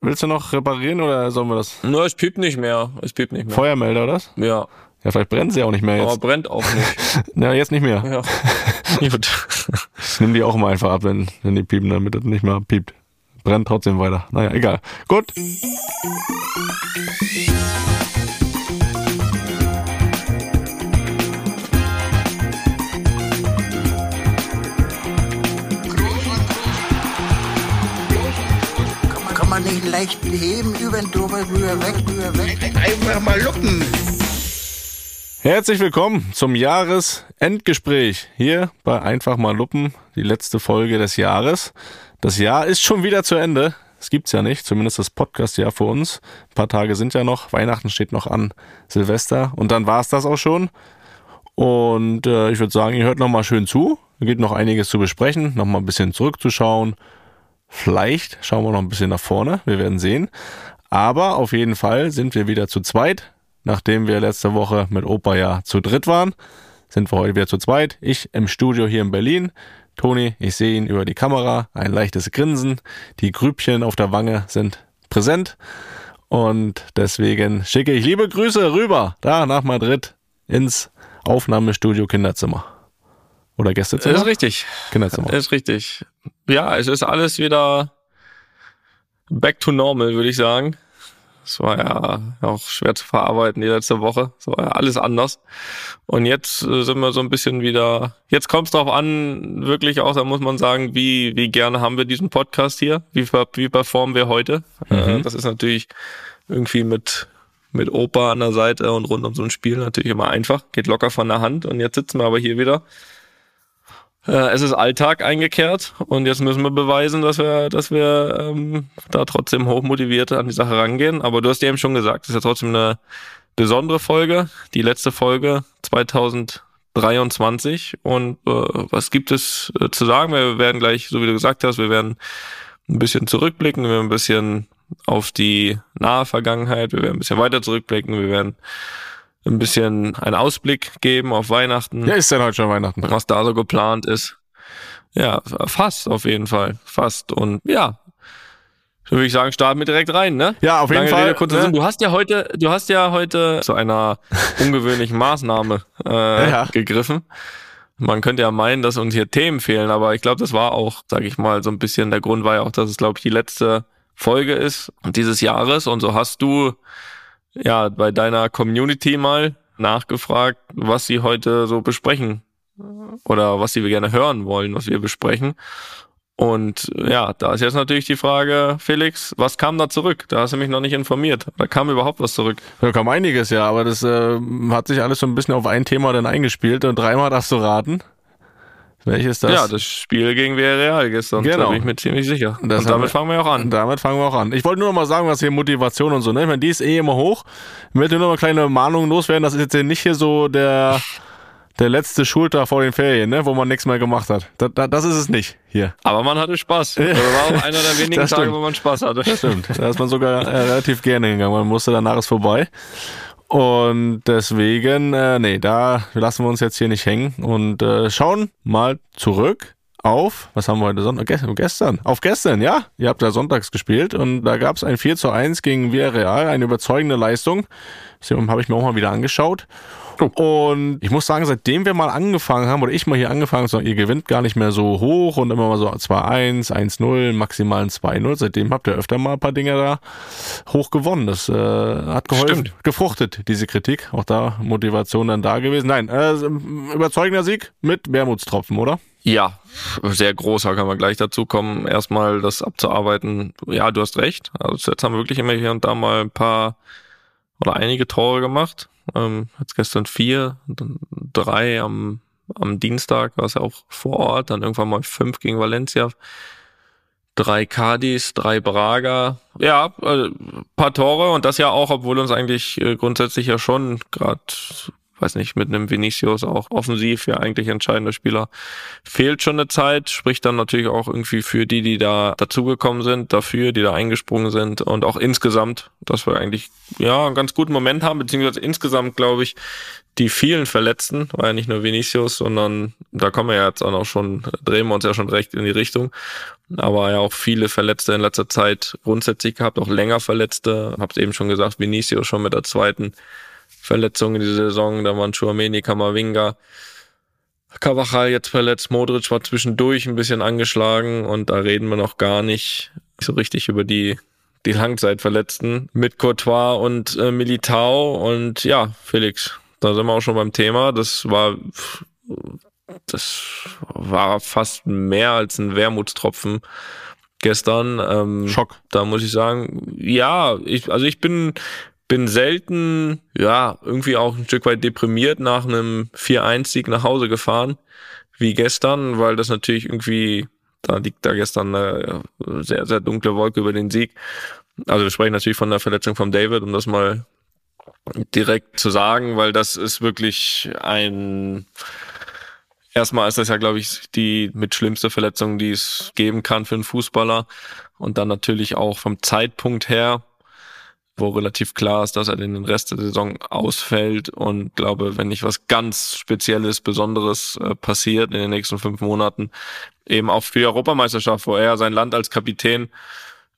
Willst du noch reparieren oder sollen wir das? Nur es piept nicht mehr. Es piept nicht mehr. Feuermelder, oder? Ja. Ja, vielleicht brennt sie auch nicht mehr Aber jetzt. brennt auch nicht. Ja, jetzt nicht mehr. ja. Gut. Nimm die auch mal einfach ab, wenn, wenn die piepen, damit das nicht mehr piept. Brennt trotzdem weiter. Naja, egal. Gut. Leicht heben, über den drüber, rüber, weg, rüber, weg. Einfach mal luppen. Herzlich willkommen zum Jahresendgespräch hier bei Einfach mal Luppen, die letzte Folge des Jahres. Das Jahr ist schon wieder zu Ende. Es gibt's ja nicht, zumindest das Podcast-Jahr für uns. Ein paar Tage sind ja noch, Weihnachten steht noch an, Silvester und dann war's das auch schon. Und äh, ich würde sagen, ihr hört noch mal schön zu. Es gibt noch einiges zu besprechen, noch mal ein bisschen zurückzuschauen. Vielleicht schauen wir noch ein bisschen nach vorne, wir werden sehen. Aber auf jeden Fall sind wir wieder zu zweit. Nachdem wir letzte Woche mit Opa ja zu dritt waren, sind wir heute wieder zu zweit. Ich im Studio hier in Berlin. Toni, ich sehe ihn über die Kamera, ein leichtes Grinsen. Die Grübchen auf der Wange sind präsent. Und deswegen schicke ich liebe Grüße rüber, da nach Madrid ins Aufnahmestudio Kinderzimmer. Oder Gästezimmer? Ist richtig. Kinderzimmer. Ist richtig. Ja, es ist alles wieder back to normal, würde ich sagen. Es war ja auch schwer zu verarbeiten die letzte Woche. Es war ja alles anders. Und jetzt äh, sind wir so ein bisschen wieder. Jetzt kommt es darauf an, wirklich auch, da muss man sagen, wie, wie gerne haben wir diesen Podcast hier? Wie, wie performen wir heute? Äh, das ist natürlich irgendwie mit, mit Opa an der Seite und rund um so ein Spiel natürlich immer einfach. Geht locker von der Hand. Und jetzt sitzen wir aber hier wieder. Äh, es ist Alltag eingekehrt und jetzt müssen wir beweisen, dass wir, dass wir ähm, da trotzdem hochmotiviert an die Sache rangehen. Aber du hast ja eben schon gesagt, es ist ja trotzdem eine besondere Folge, die letzte Folge 2023. Und äh, was gibt es äh, zu sagen? Wir werden gleich, so wie du gesagt hast, wir werden ein bisschen zurückblicken, wir werden ein bisschen auf die nahe Vergangenheit, wir werden ein bisschen weiter zurückblicken, wir werden ein bisschen einen Ausblick geben auf Weihnachten Ja, ist denn heute schon Weihnachten? was da so geplant ist. Ja, fast auf jeden Fall. Fast. Und ja, so würde ich sagen, starten wir direkt rein, ne? Ja, auf jeden Lange Fall. Rede, kurzer ne? Sinn. Du hast ja heute, du hast ja heute zu einer ungewöhnlichen Maßnahme äh, Ja. gegriffen. Man könnte ja meinen, dass uns hier Themen fehlen, aber ich glaube, das war auch, sage ich mal, so ein bisschen der Grund war ja auch, dass es, glaube ich, die letzte Folge ist dieses Jahres. Und so hast du ja bei deiner Community mal nachgefragt, was sie heute so besprechen oder was sie gerne hören wollen, was wir besprechen. Und ja, da ist jetzt natürlich die Frage, Felix, was kam da zurück? Da hast du mich noch nicht informiert. Da kam überhaupt was zurück. Da kam einiges, ja, aber das äh, hat sich alles so ein bisschen auf ein Thema dann eingespielt und dreimal darfst du raten. Welches das? ja, das Spiel gegen Villarreal gestern, Genau. da bin ich mir ziemlich sicher. Das Und damit wir- fangen wir auch an. Damit fangen wir auch an. Ich wollte nur noch mal sagen, was hier Motivation und so, ne? Ich meine, die ist eh immer hoch. Ich möchte nur noch eine kleine Mahnung loswerden, das ist jetzt hier nicht hier so der, der letzte Schultag vor den Ferien, ne? Wo man nichts mehr gemacht hat. Da, da, das ist es nicht hier. Aber man hatte Spaß. Das war auch einer der wenigen Das Tage, wo man Spaß hatte. Stimmt. Da ist man sogar äh, relativ gerne hingegangen. Man musste danach ist vorbei. Und deswegen, äh, nee, da lassen wir uns jetzt hier nicht hängen und äh, schauen mal zurück auf, was haben wir heute Sonntag? Gestern, auf gestern, ja. Ihr habt ja sonntags gespielt und da gab es ein 4 zu 1 gegen Villarreal, eine überzeugende Leistung. Das habe ich mir auch mal wieder angeschaut. Und ich muss sagen, seitdem wir mal angefangen haben, oder ich mal hier angefangen habe, ihr gewinnt gar nicht mehr so hoch und immer mal so 2-1, 1-0, maximal ein 2-0. Seitdem habt ihr öfter mal ein paar Dinge da hoch gewonnen. Das äh, hat geholfen, Stimmt. gefruchtet, diese Kritik. Auch da Motivation dann da gewesen. Nein, äh, überzeugender Sieg mit Wermutstropfen, oder? Ja, sehr großer kann man gleich dazu kommen. Erstmal das abzuarbeiten. Ja, du hast recht. Also jetzt haben wir wirklich immer hier und da mal ein paar oder einige Tore gemacht. Ähm, jetzt gestern vier, dann drei am, am Dienstag, war es ja auch vor Ort, dann irgendwann mal fünf gegen Valencia. Drei Cadiz, drei Braga. Ja, äh, paar Tore und das ja auch, obwohl uns eigentlich äh, grundsätzlich ja schon gerade weiß nicht, mit einem Vinicius auch offensiv ja eigentlich entscheidender Spieler fehlt schon eine Zeit, spricht dann natürlich auch irgendwie für die, die da dazugekommen sind, dafür, die da eingesprungen sind und auch insgesamt, dass wir eigentlich ja einen ganz guten Moment haben, beziehungsweise insgesamt glaube ich, die vielen Verletzten, war ja nicht nur Vinicius, sondern da kommen wir ja jetzt auch noch schon, drehen wir uns ja schon recht in die Richtung. aber ja auch viele Verletzte in letzter Zeit grundsätzlich gehabt, auch länger Verletzte. Hab's eben schon gesagt, Vinicio schon mit der zweiten Verletzung in dieser Saison, da waren Chouameni, Kamavinga, Kavachal jetzt verletzt, Modric war zwischendurch ein bisschen angeschlagen und da reden wir noch gar nicht so richtig über die die Langzeitverletzten mit Courtois und äh, Militao und ja, Felix, da sind wir auch schon beim Thema. Das war das war fast mehr als ein Wermutstropfen gestern. Ähm, Schock. Da muss ich sagen, ja, ich, also ich bin bin selten, ja, irgendwie auch ein Stück weit deprimiert nach einem 4-1-Sieg nach Hause gefahren, wie gestern, weil das natürlich irgendwie, da liegt da gestern eine sehr, sehr dunkle Wolke über den Sieg. Also wir sprechen natürlich von der Verletzung von David, um das mal direkt zu sagen, weil das ist wirklich ein, erstmal ist das ja, glaube ich, die mit schlimmste Verletzung, die es geben kann für einen Fußballer. Und dann natürlich auch vom Zeitpunkt her, wo relativ klar ist, dass er den Rest der Saison ausfällt und glaube, wenn nicht was ganz Spezielles, Besonderes äh, passiert in den nächsten fünf Monaten, eben auch für die Europameisterschaft, wo er sein Land als Kapitän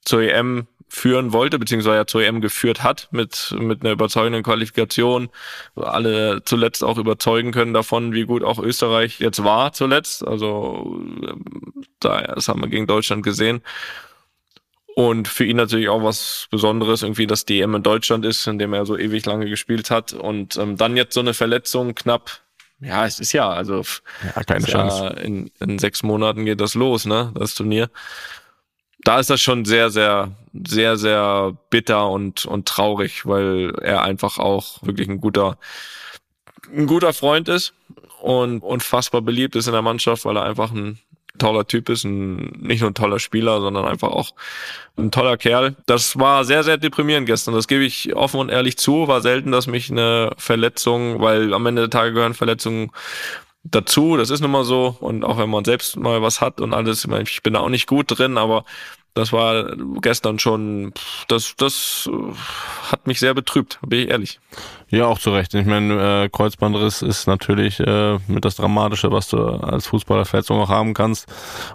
zur EM führen wollte, beziehungsweise ja zur EM geführt hat mit, mit einer überzeugenden Qualifikation. Alle zuletzt auch überzeugen können davon, wie gut auch Österreich jetzt war zuletzt. Also da, das haben wir gegen Deutschland gesehen. Und für ihn natürlich auch was Besonderes, irgendwie, dass die EM in Deutschland ist, in dem er so ewig lange gespielt hat. Und ähm, dann jetzt so eine Verletzung knapp. Ja, es ist ja, also ja, keine Chance. Ja, in, in sechs Monaten geht das los, ne, das Turnier. Da ist das schon sehr, sehr, sehr, sehr bitter und, und traurig, weil er einfach auch wirklich ein guter, ein guter Freund ist und unfassbar beliebt ist in der Mannschaft, weil er einfach ein toller Typ ist, ein, nicht nur ein toller Spieler, sondern einfach auch ein toller Kerl. Das war sehr, sehr deprimierend gestern. Das gebe ich offen und ehrlich zu. War selten, dass mich eine Verletzung, weil am Ende der Tage gehören Verletzungen dazu. Das ist nun mal so. Und auch wenn man selbst mal was hat und alles, ich, bin da auch nicht gut drin, aber das war gestern schon, das, das hat mich sehr betrübt, bin ich ehrlich. Ja, auch zu Recht. Ich meine, äh, Kreuzbandriss ist natürlich äh, mit das Dramatische, was du als Fußballerverletzung auch haben kannst.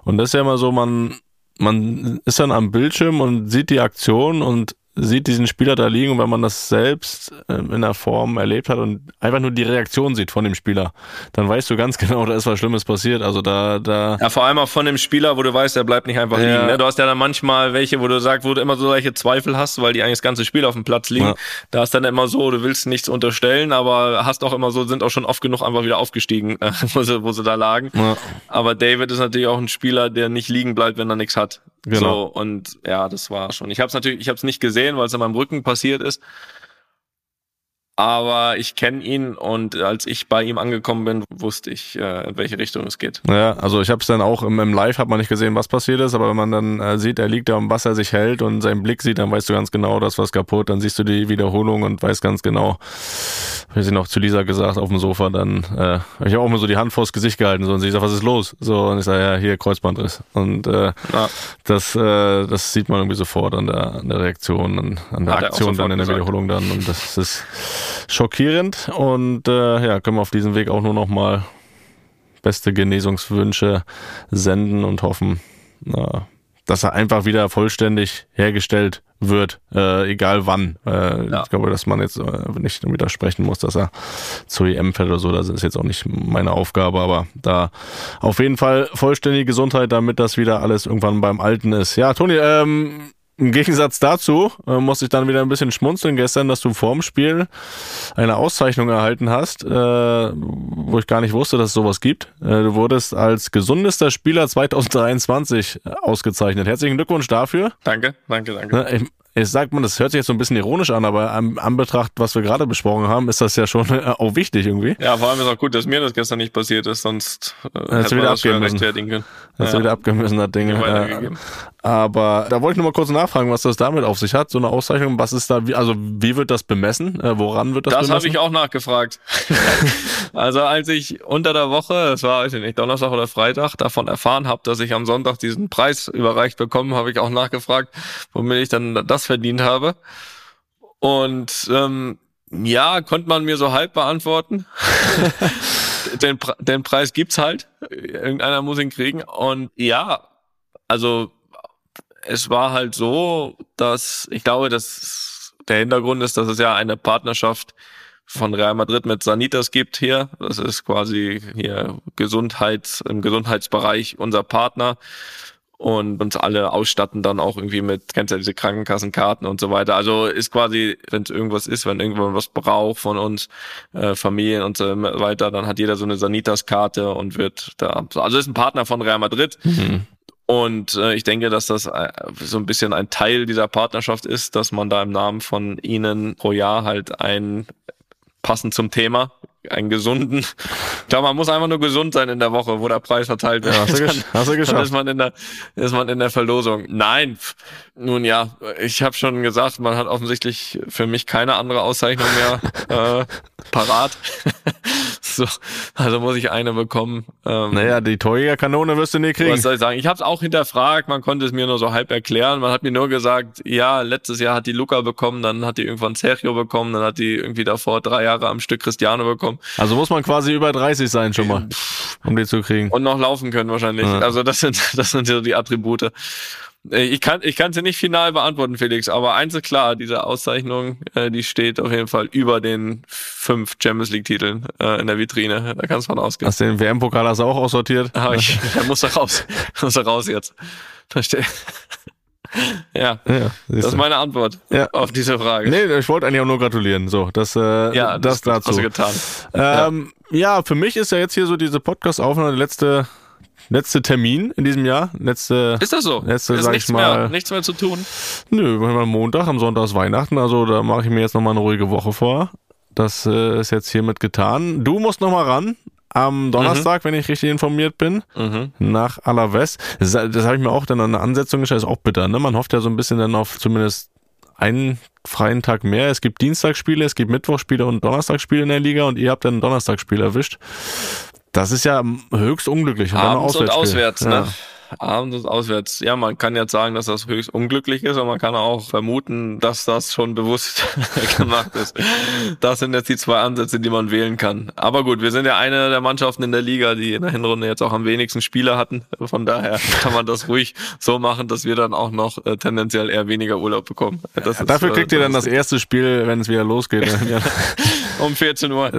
Und das ist ja immer so, man, man ist dann am Bildschirm und sieht die Aktion und sieht diesen Spieler da liegen und wenn man das selbst ähm, in der Form erlebt hat und einfach nur die Reaktion sieht von dem Spieler, dann weißt du ganz genau, da ist was Schlimmes passiert. Also da, da. Ja, vor allem auch von dem Spieler, wo du weißt, er bleibt nicht einfach ja. liegen. Ne? Du hast ja dann manchmal welche, wo du sagst, wo du immer so solche Zweifel hast, weil die eigentlich das ganze Spiel auf dem Platz liegen. Ja. Da ist dann immer so, du willst nichts unterstellen, aber hast auch immer so, sind auch schon oft genug einfach wieder aufgestiegen, wo, sie, wo sie da lagen. Ja. Aber David ist natürlich auch ein Spieler, der nicht liegen bleibt, wenn er nichts hat. Genau. So, und ja, das war schon. Ich habe es natürlich, ich habe es nicht gesehen, weil es in meinem Rücken passiert ist. Aber ich kenne ihn und als ich bei ihm angekommen bin, wusste ich, äh, in welche Richtung es geht. Ja, also ich habe es dann auch im, im Live hat man nicht gesehen, was passiert ist, aber wenn man dann äh, sieht, er liegt da um was er sich hält und seinen Blick sieht, dann weißt du ganz genau, das was kaputt. Dann siehst du die Wiederholung und weißt ganz genau, wie sie noch zu Lisa gesagt auf dem Sofa, dann äh, ich habe auch immer so die Hand vors Gesicht gehalten so und sie sagt, was ist los? So und ich sage ja hier Kreuzbandriss und äh, ja. das äh, das sieht man irgendwie sofort an der an der Reaktion, an, an der hat Aktion dann in der gesagt. Wiederholung dann und das ist schockierend. Und äh, ja, können wir auf diesem Weg auch nur noch mal beste Genesungswünsche senden und hoffen, äh, dass er einfach wieder vollständig hergestellt wird, äh, egal wann. Äh, ja. Ich glaube, dass man jetzt äh, nicht widersprechen muss, dass er zur EM fährt oder so. Das ist jetzt auch nicht meine Aufgabe, aber da auf jeden Fall vollständige Gesundheit, damit das wieder alles irgendwann beim Alten ist. Ja, Toni, ähm, im Gegensatz dazu äh, musste ich dann wieder ein bisschen schmunzeln gestern, dass du vorm Spiel eine Auszeichnung erhalten hast, äh, wo ich gar nicht wusste, dass es sowas gibt. Äh, du wurdest als gesundester Spieler 2023 ausgezeichnet. Herzlichen Glückwunsch dafür. Danke, danke, danke. Ich, Jetzt sagt man, das hört sich jetzt so ein bisschen ironisch an, aber am Anbetracht, was wir gerade besprochen haben, ist das ja schon äh, auch wichtig irgendwie. Ja, vor allem ist auch gut, dass mir das gestern nicht passiert ist, sonst äh, hätte wieder abgeben müssen. können. Hast ja. wieder abgeben müssen, das Ding. Äh, aber da wollte ich nur mal kurz nachfragen, was das damit auf sich hat, so eine Auszeichnung. Was ist da, also wie wird das bemessen? Äh, woran wird das, das bemessen? Das habe ich auch nachgefragt. also als ich unter der Woche, es war, weiß ich nicht, Donnerstag oder Freitag, davon erfahren habe, dass ich am Sonntag diesen Preis überreicht bekommen, habe ich auch nachgefragt, womit ich dann das verdient habe. Und ähm, ja, konnte man mir so halb beantworten. den, den Preis gibt's halt. Irgendeiner muss ihn kriegen. Und ja, also es war halt so, dass ich glaube, dass der Hintergrund ist, dass es ja eine Partnerschaft von Real Madrid mit Sanitas gibt hier. Das ist quasi hier Gesundheits, im Gesundheitsbereich unser Partner und uns alle ausstatten dann auch irgendwie mit, kennst ja diese Krankenkassenkarten und so weiter. Also ist quasi, wenn es irgendwas ist, wenn irgendwann was braucht von uns, äh, Familien und so weiter, dann hat jeder so eine Sanitas-Karte und wird da, also ist ein Partner von Real Madrid. Mhm. Und äh, ich denke, dass das äh, so ein bisschen ein Teil dieser Partnerschaft ist, dass man da im Namen von ihnen pro Jahr halt ein passend zum Thema einen gesunden. Ich glaube, man muss einfach nur gesund sein in der Woche, wo der Preis verteilt wird. Ja, hast, du dann, hast du geschafft. Dann ist man in der, ist man in der Verlosung. Nein, nun ja, ich habe schon gesagt, man hat offensichtlich für mich keine andere Auszeichnung mehr äh, parat. So, also muss ich eine bekommen. Ähm, naja, die Torjägerkanone wirst du nie kriegen. Was soll ich sagen? Ich habe es auch hinterfragt, man konnte es mir nur so halb erklären. Man hat mir nur gesagt, ja, letztes Jahr hat die Luca bekommen, dann hat die irgendwann Sergio bekommen, dann hat die irgendwie davor drei Jahre am Stück Cristiano bekommen. Also muss man quasi über 30 sein schon mal, um die zu kriegen. Und noch laufen können wahrscheinlich. Ja. Also das sind, das sind so die Attribute. Äh, ich kann ich kann sie nicht final beantworten, Felix, aber eins ist klar, diese Auszeichnung, äh, die steht auf jeden Fall über den fünf Champions League Titeln äh, in der Vitrine. Da kannst du von ausgehen. Hast du den WM-Pokal also auch aussortiert? Ah, ich, der muss da raus. muss da raus jetzt. Da steht. Ja, ja das ist meine Antwort ja. auf diese Frage. Nee, ich wollte eigentlich auch nur gratulieren. So, das, äh, ja, das, das dazu. Hast du getan. Ähm, ja. ja, für mich ist ja jetzt hier so diese Podcast-Aufnahme die letzte letzte Termin in diesem Jahr. Letzte, ist das so? Letzte, ist sag nichts ich mal, mehr, nichts mehr zu tun? Nö, am Montag, am Sonntag ist Weihnachten, also da mache ich mir jetzt nochmal eine ruhige Woche vor. Das äh, ist jetzt hiermit getan. Du musst nochmal ran am Donnerstag, mhm. wenn ich richtig informiert bin, mhm. nach Alaves. Das, das habe ich mir auch dann an eine Ansetzung gestellt, ist auch bitter. Ne? Man hofft ja so ein bisschen dann auf zumindest einen freien Tag mehr. Es gibt Dienstagsspiele, es gibt Mittwochspiele und Donnerstagsspiele in der Liga und ihr habt dann ein Donnerstagsspiel erwischt. Das ist ja höchst unglücklich. Und Abends und auswärts, ja. ne? Abends und auswärts. Ja, man kann jetzt sagen, dass das höchst unglücklich ist, aber man kann auch vermuten, dass das schon bewusst gemacht ist. Das sind jetzt die zwei Ansätze, die man wählen kann. Aber gut, wir sind ja eine der Mannschaften in der Liga, die in der Hinrunde jetzt auch am wenigsten Spieler hatten. Von daher kann man das ruhig so machen, dass wir dann auch noch äh, tendenziell eher weniger Urlaub bekommen. Ja, dafür ist, kriegt äh, ihr dann das erste Spiel, wenn es wieder losgeht. um 14 Uhr.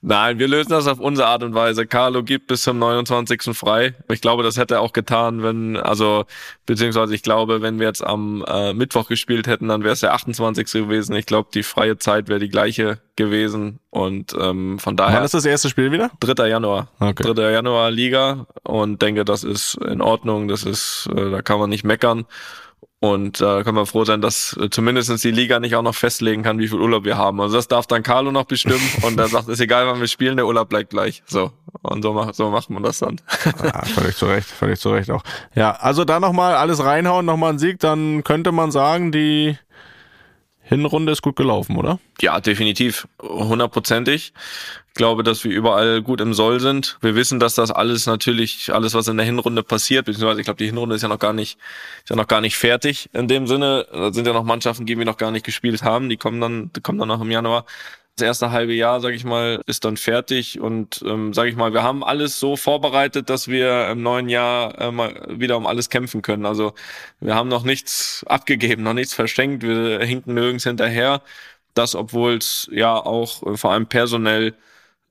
Nein, wir lösen das auf unsere Art und Weise. Carlo gibt bis zum 29. frei. Ich glaube, das hätte er auch getan, wenn, also, beziehungsweise ich glaube, wenn wir jetzt am äh, Mittwoch gespielt hätten, dann wäre es der 28. gewesen. Ich glaube, die freie Zeit wäre die gleiche gewesen. Und ähm, von daher. Wann ist das erste Spiel wieder? 3. Januar. Okay. 3. Januar Liga und denke, das ist in Ordnung. Das ist, äh, da kann man nicht meckern. Und da äh, können wir froh sein, dass äh, zumindest die Liga nicht auch noch festlegen kann, wie viel Urlaub wir haben. Also das darf dann Carlo noch bestimmen und er sagt, ist egal, wann wir spielen, der Urlaub bleibt gleich. So. Und so macht, so macht man das dann. ja, völlig zu Recht, völlig zu Recht auch. Ja, also da nochmal alles reinhauen, nochmal ein Sieg, dann könnte man sagen, die Hinrunde ist gut gelaufen, oder? Ja, definitiv. Hundertprozentig. Ich glaube, dass wir überall gut im Soll sind. Wir wissen, dass das alles natürlich, alles, was in der Hinrunde passiert, beziehungsweise ich glaube, die Hinrunde ist ja noch gar nicht, ist ja noch gar nicht fertig in dem Sinne. Da sind ja noch Mannschaften, die wir noch gar nicht gespielt haben. Die kommen dann, die kommen dann noch im Januar das erste halbe Jahr, sage ich mal, ist dann fertig und ähm, sage ich mal, wir haben alles so vorbereitet, dass wir im neuen Jahr äh, mal wieder um alles kämpfen können. Also wir haben noch nichts abgegeben, noch nichts verschenkt, wir hinken nirgends hinterher. Das, obwohl es ja auch äh, vor allem personell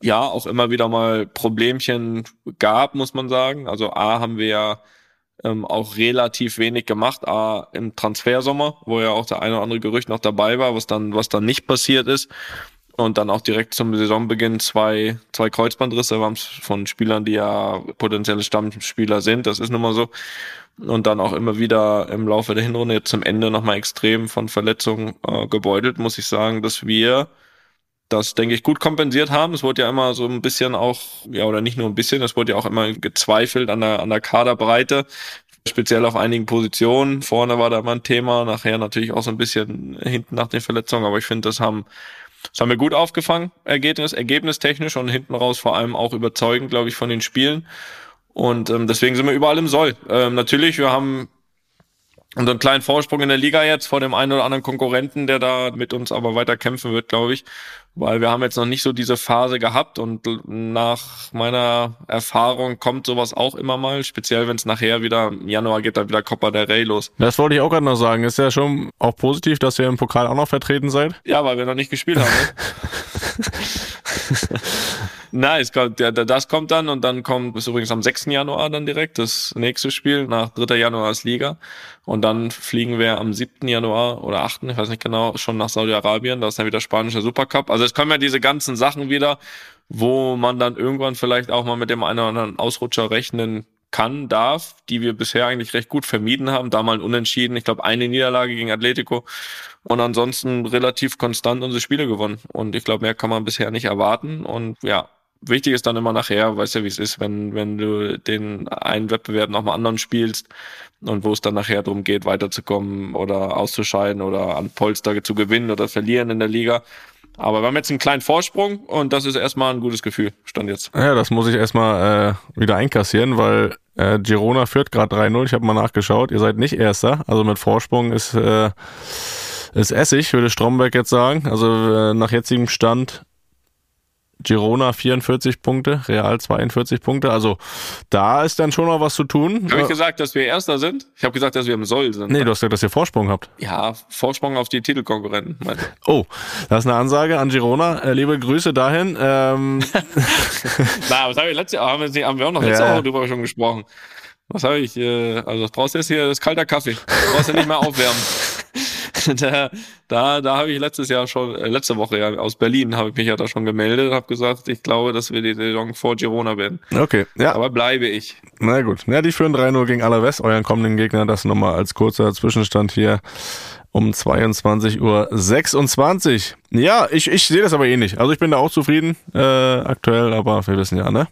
ja auch immer wieder mal Problemchen gab, muss man sagen. Also A haben wir ja ähm, auch relativ wenig gemacht, A im Transfersommer, wo ja auch der eine oder andere Gerücht noch dabei war, was dann, was dann nicht passiert ist und dann auch direkt zum Saisonbeginn zwei, zwei Kreuzbandrisse waren von Spielern, die ja potenzielle Stammspieler sind. Das ist nun mal so. Und dann auch immer wieder im Laufe der Hinrunde jetzt zum Ende nochmal extrem von Verletzungen äh, gebeutelt, muss ich sagen, dass wir das, denke ich, gut kompensiert haben. Es wurde ja immer so ein bisschen auch, ja, oder nicht nur ein bisschen, es wurde ja auch immer gezweifelt an der, an der Kaderbreite, speziell auf einigen Positionen. Vorne war da immer ein Thema, nachher natürlich auch so ein bisschen hinten nach den Verletzungen, aber ich finde, das haben das haben wir gut aufgefangen, Ergebnis, ergebnistechnisch und hinten raus vor allem auch überzeugend, glaube ich, von den Spielen. Und ähm, deswegen sind wir überall im Soll. Ähm, natürlich, wir haben einen kleinen Vorsprung in der Liga jetzt vor dem einen oder anderen Konkurrenten, der da mit uns aber weiter kämpfen wird, glaube ich. Weil wir haben jetzt noch nicht so diese Phase gehabt und nach meiner Erfahrung kommt sowas auch immer mal, speziell wenn es nachher wieder im Januar geht, dann wieder Copa del Rey los. Das wollte ich auch gerade noch sagen. Ist ja schon auch positiv, dass ihr im Pokal auch noch vertreten seid. Ja, weil wir noch nicht gespielt haben. Ne? Nice, das kommt dann und dann kommt, ist übrigens am 6. Januar dann direkt das nächste Spiel nach 3. Januar als Liga und dann fliegen wir am 7. Januar oder 8. ich weiß nicht genau, schon nach Saudi-Arabien, da ist dann wieder spanischer Supercup. Also es kommen ja diese ganzen Sachen wieder, wo man dann irgendwann vielleicht auch mal mit dem einen oder anderen Ausrutscher rechnen kann, darf, die wir bisher eigentlich recht gut vermieden haben. Da mal ein Unentschieden, ich glaube eine Niederlage gegen Atletico und ansonsten relativ konstant unsere Spiele gewonnen. Und ich glaube, mehr kann man bisher nicht erwarten. Und ja, wichtig ist dann immer nachher, weißt ja, wie es ist, wenn, wenn du den einen Wettbewerb nochmal anderen spielst und wo es dann nachher darum geht, weiterzukommen oder auszuscheiden oder an Polster zu gewinnen oder verlieren in der Liga. Aber wir haben jetzt einen kleinen Vorsprung und das ist erstmal ein gutes Gefühl, stand jetzt. Ja, das muss ich erstmal äh, wieder einkassieren, weil äh, Girona führt gerade 3-0. Ich habe mal nachgeschaut. Ihr seid nicht Erster. Also mit Vorsprung ist, äh, ist Essig, würde Stromberg jetzt sagen. Also äh, nach jetzigem Stand Girona 44 Punkte, Real 42 Punkte. Also da ist dann schon noch was zu tun. Habe ich gesagt, dass wir Erster sind? Ich habe gesagt, dass wir im Soll sind. Nee, du hast gesagt, dass ihr Vorsprung habt. Ja, Vorsprung auf die Titelkonkurrenten. Oh, das ist eine Ansage an Girona. Äh, liebe Grüße dahin. Ähm. Na, was habe ich letzte Jahr, haben wir, haben wir auch noch letzte ja. Woche drüber schon gesprochen. Was habe ich? Äh, also das brauchst du jetzt hier, das ist kalter Kaffee. Das brauchst du nicht mehr aufwärmen. da, da, da habe ich letztes Jahr schon, äh, letzte Woche ja aus Berlin habe ich mich ja da schon gemeldet, habe gesagt, ich glaube, dass wir die Saison vor Girona werden. Okay, ja. Aber bleibe ich. Na gut. Ja, die führen 3-0 gegen Alaves, euren kommenden Gegner. Das nochmal als kurzer Zwischenstand hier um 22.26 Uhr. Ja, ich, ich sehe das aber eh nicht. Also ich bin da auch zufrieden äh, aktuell, aber wir wissen ja, ne?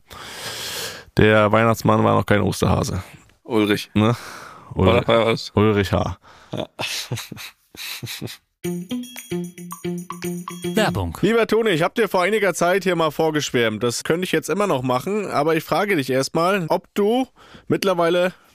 Der Weihnachtsmann war noch kein Osterhase. Ulrich. Ne? Ulrich, Ulrich H. Ja. Werbung. Lieber Toni, ich habe dir vor einiger Zeit hier mal vorgeschwärmt. Das könnte ich jetzt immer noch machen, aber ich frage dich erstmal, ob du mittlerweile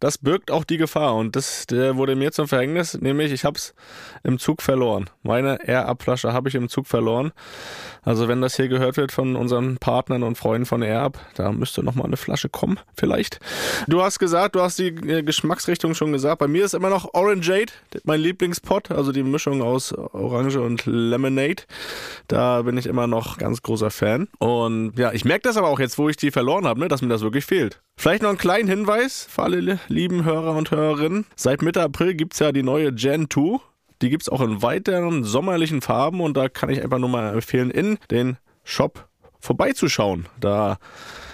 das birgt auch die Gefahr und das wurde mir zum Verhängnis, nämlich ich habe es im Zug verloren. Meine Air-Up-Flasche habe ich im Zug verloren. Also wenn das hier gehört wird von unseren Partnern und Freunden von Air-Up, da müsste noch mal eine Flasche kommen, vielleicht. Du hast gesagt, du hast die äh, Geschmacksrichtung schon gesagt. Bei mir ist immer noch Orangeade, mein Lieblingspot, also die Mischung aus Orange und Lemonade. Da bin ich immer noch ganz großer Fan. Und ja, ich merke das aber auch jetzt, wo ich die verloren habe, ne, dass mir das wirklich fehlt. Vielleicht noch einen kleinen Hinweis für alle li- lieben Hörer und Hörerinnen. Seit Mitte April gibt's ja die neue Gen 2. Die gibt's auch in weiteren sommerlichen Farben und da kann ich einfach nur mal empfehlen, in den Shop vorbeizuschauen. Da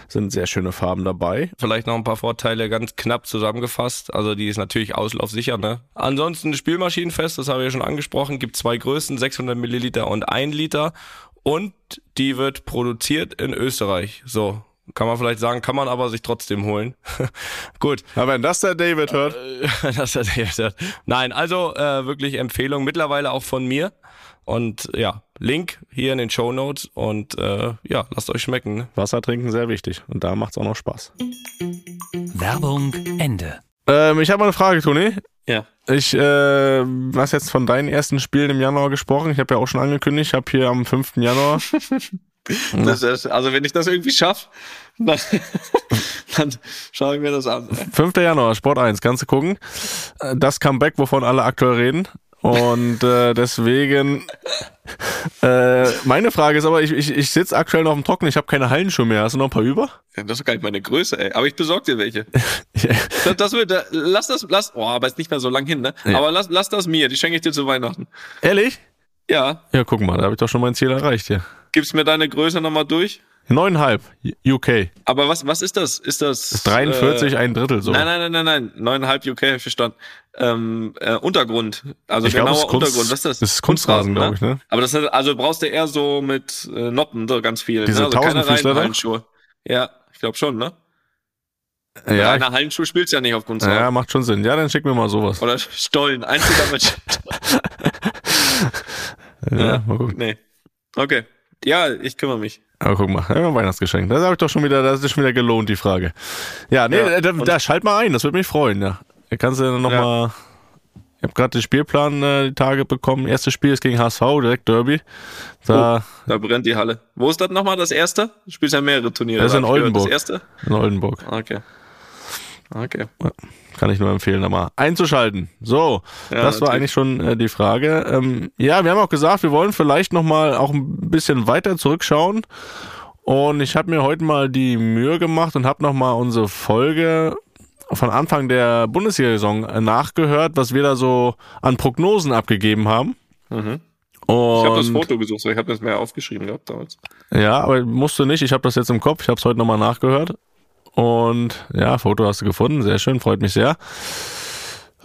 sind sehr schöne Farben dabei. Vielleicht noch ein paar Vorteile ganz knapp zusammengefasst. Also die ist natürlich auslaufsicher, ne? Ansonsten Spielmaschinenfest, das habe ich ja schon angesprochen, gibt zwei Größen, 600 Milliliter und 1 Liter. Und die wird produziert in Österreich. So, kann man vielleicht sagen, kann man aber sich trotzdem holen. Gut, Aber wenn das der David hört, das hat er gesagt. Nein, also äh, wirklich Empfehlung, mittlerweile auch von mir. Und ja, Link hier in den Show Notes und äh, ja, lasst euch schmecken. Ne? Wasser trinken sehr wichtig und da macht's auch noch Spaß. Werbung Ende. Ähm, ich habe mal eine Frage, Toni. Ja. Ich, äh, du hast jetzt von deinen ersten Spielen im Januar gesprochen. Ich habe ja auch schon angekündigt, ich habe hier am 5. Januar Das ist, also wenn ich das irgendwie schaffe, dann, dann schaue ich mir das an. 5. Januar, Sport 1, kannst du gucken. Äh, Das Comeback, wovon alle aktuell reden. Und äh, deswegen, äh, meine Frage ist aber, ich, ich, ich sitze aktuell noch im Trocknen, ich habe keine Hallenschuhe mehr. Hast du noch ein paar über? Ja, Das ist doch gar nicht meine Größe, ey. Aber ich besorge dir welche. Das, das wird, lass das, lass, oh, aber ist nicht mehr so lang hin, ne? Ja. Aber lass, lass das mir, die schenke ich dir zu Weihnachten. Ehrlich? Ja. Ja, guck mal, da habe ich doch schon mein Ziel erreicht hier. Gibst mir deine Größe nochmal durch? Neuneinhalb, UK. Aber was, was ist das? Ist das? Ist 43, äh, ein Drittel so. Nein, nein, nein, nein, nein. Neuneinhalb UK verstanden. Ähm, äh, Untergrund. Also Ich glaub, genauer ist Kunst- Untergrund. Was ist das? das ist Kunstrasen, glaub ich, ne? Aber das hat, also brauchst du eher so mit äh, Noppen, so ganz viel. Diese ne? Also keine Tausendfüßler reinen da? Hallenschuhe. Ja, ich glaube schon, ne? Ja, Ja, ich, Eine Hallenschuh spielst du ja nicht auf Kunstrasen. ja, macht schon Sinn. Ja, dann schick mir mal sowas. Oder Stollen. Einziger mit Ja, mal gucken. Nee. Okay. Ja, ich kümmere mich. Aber guck mal, ja, ein Weihnachtsgeschenk. Das habe ich doch schon wieder, das ist schon wieder gelohnt, die Frage. Ja, nee, Ja, da, da schalt mal ein, das würde mich freuen, ja. Da kannst du noch Ja. mal. Ich habe gerade den Spielplan äh, die Tage bekommen. Erstes Spiel ist gegen HSV, direkt Derby. Da Da brennt die Halle. Wo ist das nochmal das erste? Du spielst ja mehrere Turniere. Das ist in. Oldenburg. Das erste? in Oldenburg. Okay. Okay. Kann ich nur empfehlen, da mal einzuschalten. So, Ja, das war eigentlich schon äh, die Frage. Ähm, ja, wir haben auch gesagt, wir wollen vielleicht noch mal auch ein bisschen weiter zurückschauen. Und ich habe mir heute mal die Mühe gemacht und habe noch mal unsere Folge von Anfang der Bundesliga-Saison äh, nachgehört, was wir da so an Prognosen abgegeben haben. Mhm. Und Ich habe das Foto gesucht, weil ich habe das mehr aufgeschrieben gehabt damals. Ja, aber musste nicht. Ich habe das jetzt im Kopf. Ich habe es heute nochmal nachgehört. Und ja, Foto hast du gefunden. Sehr schön, freut mich sehr.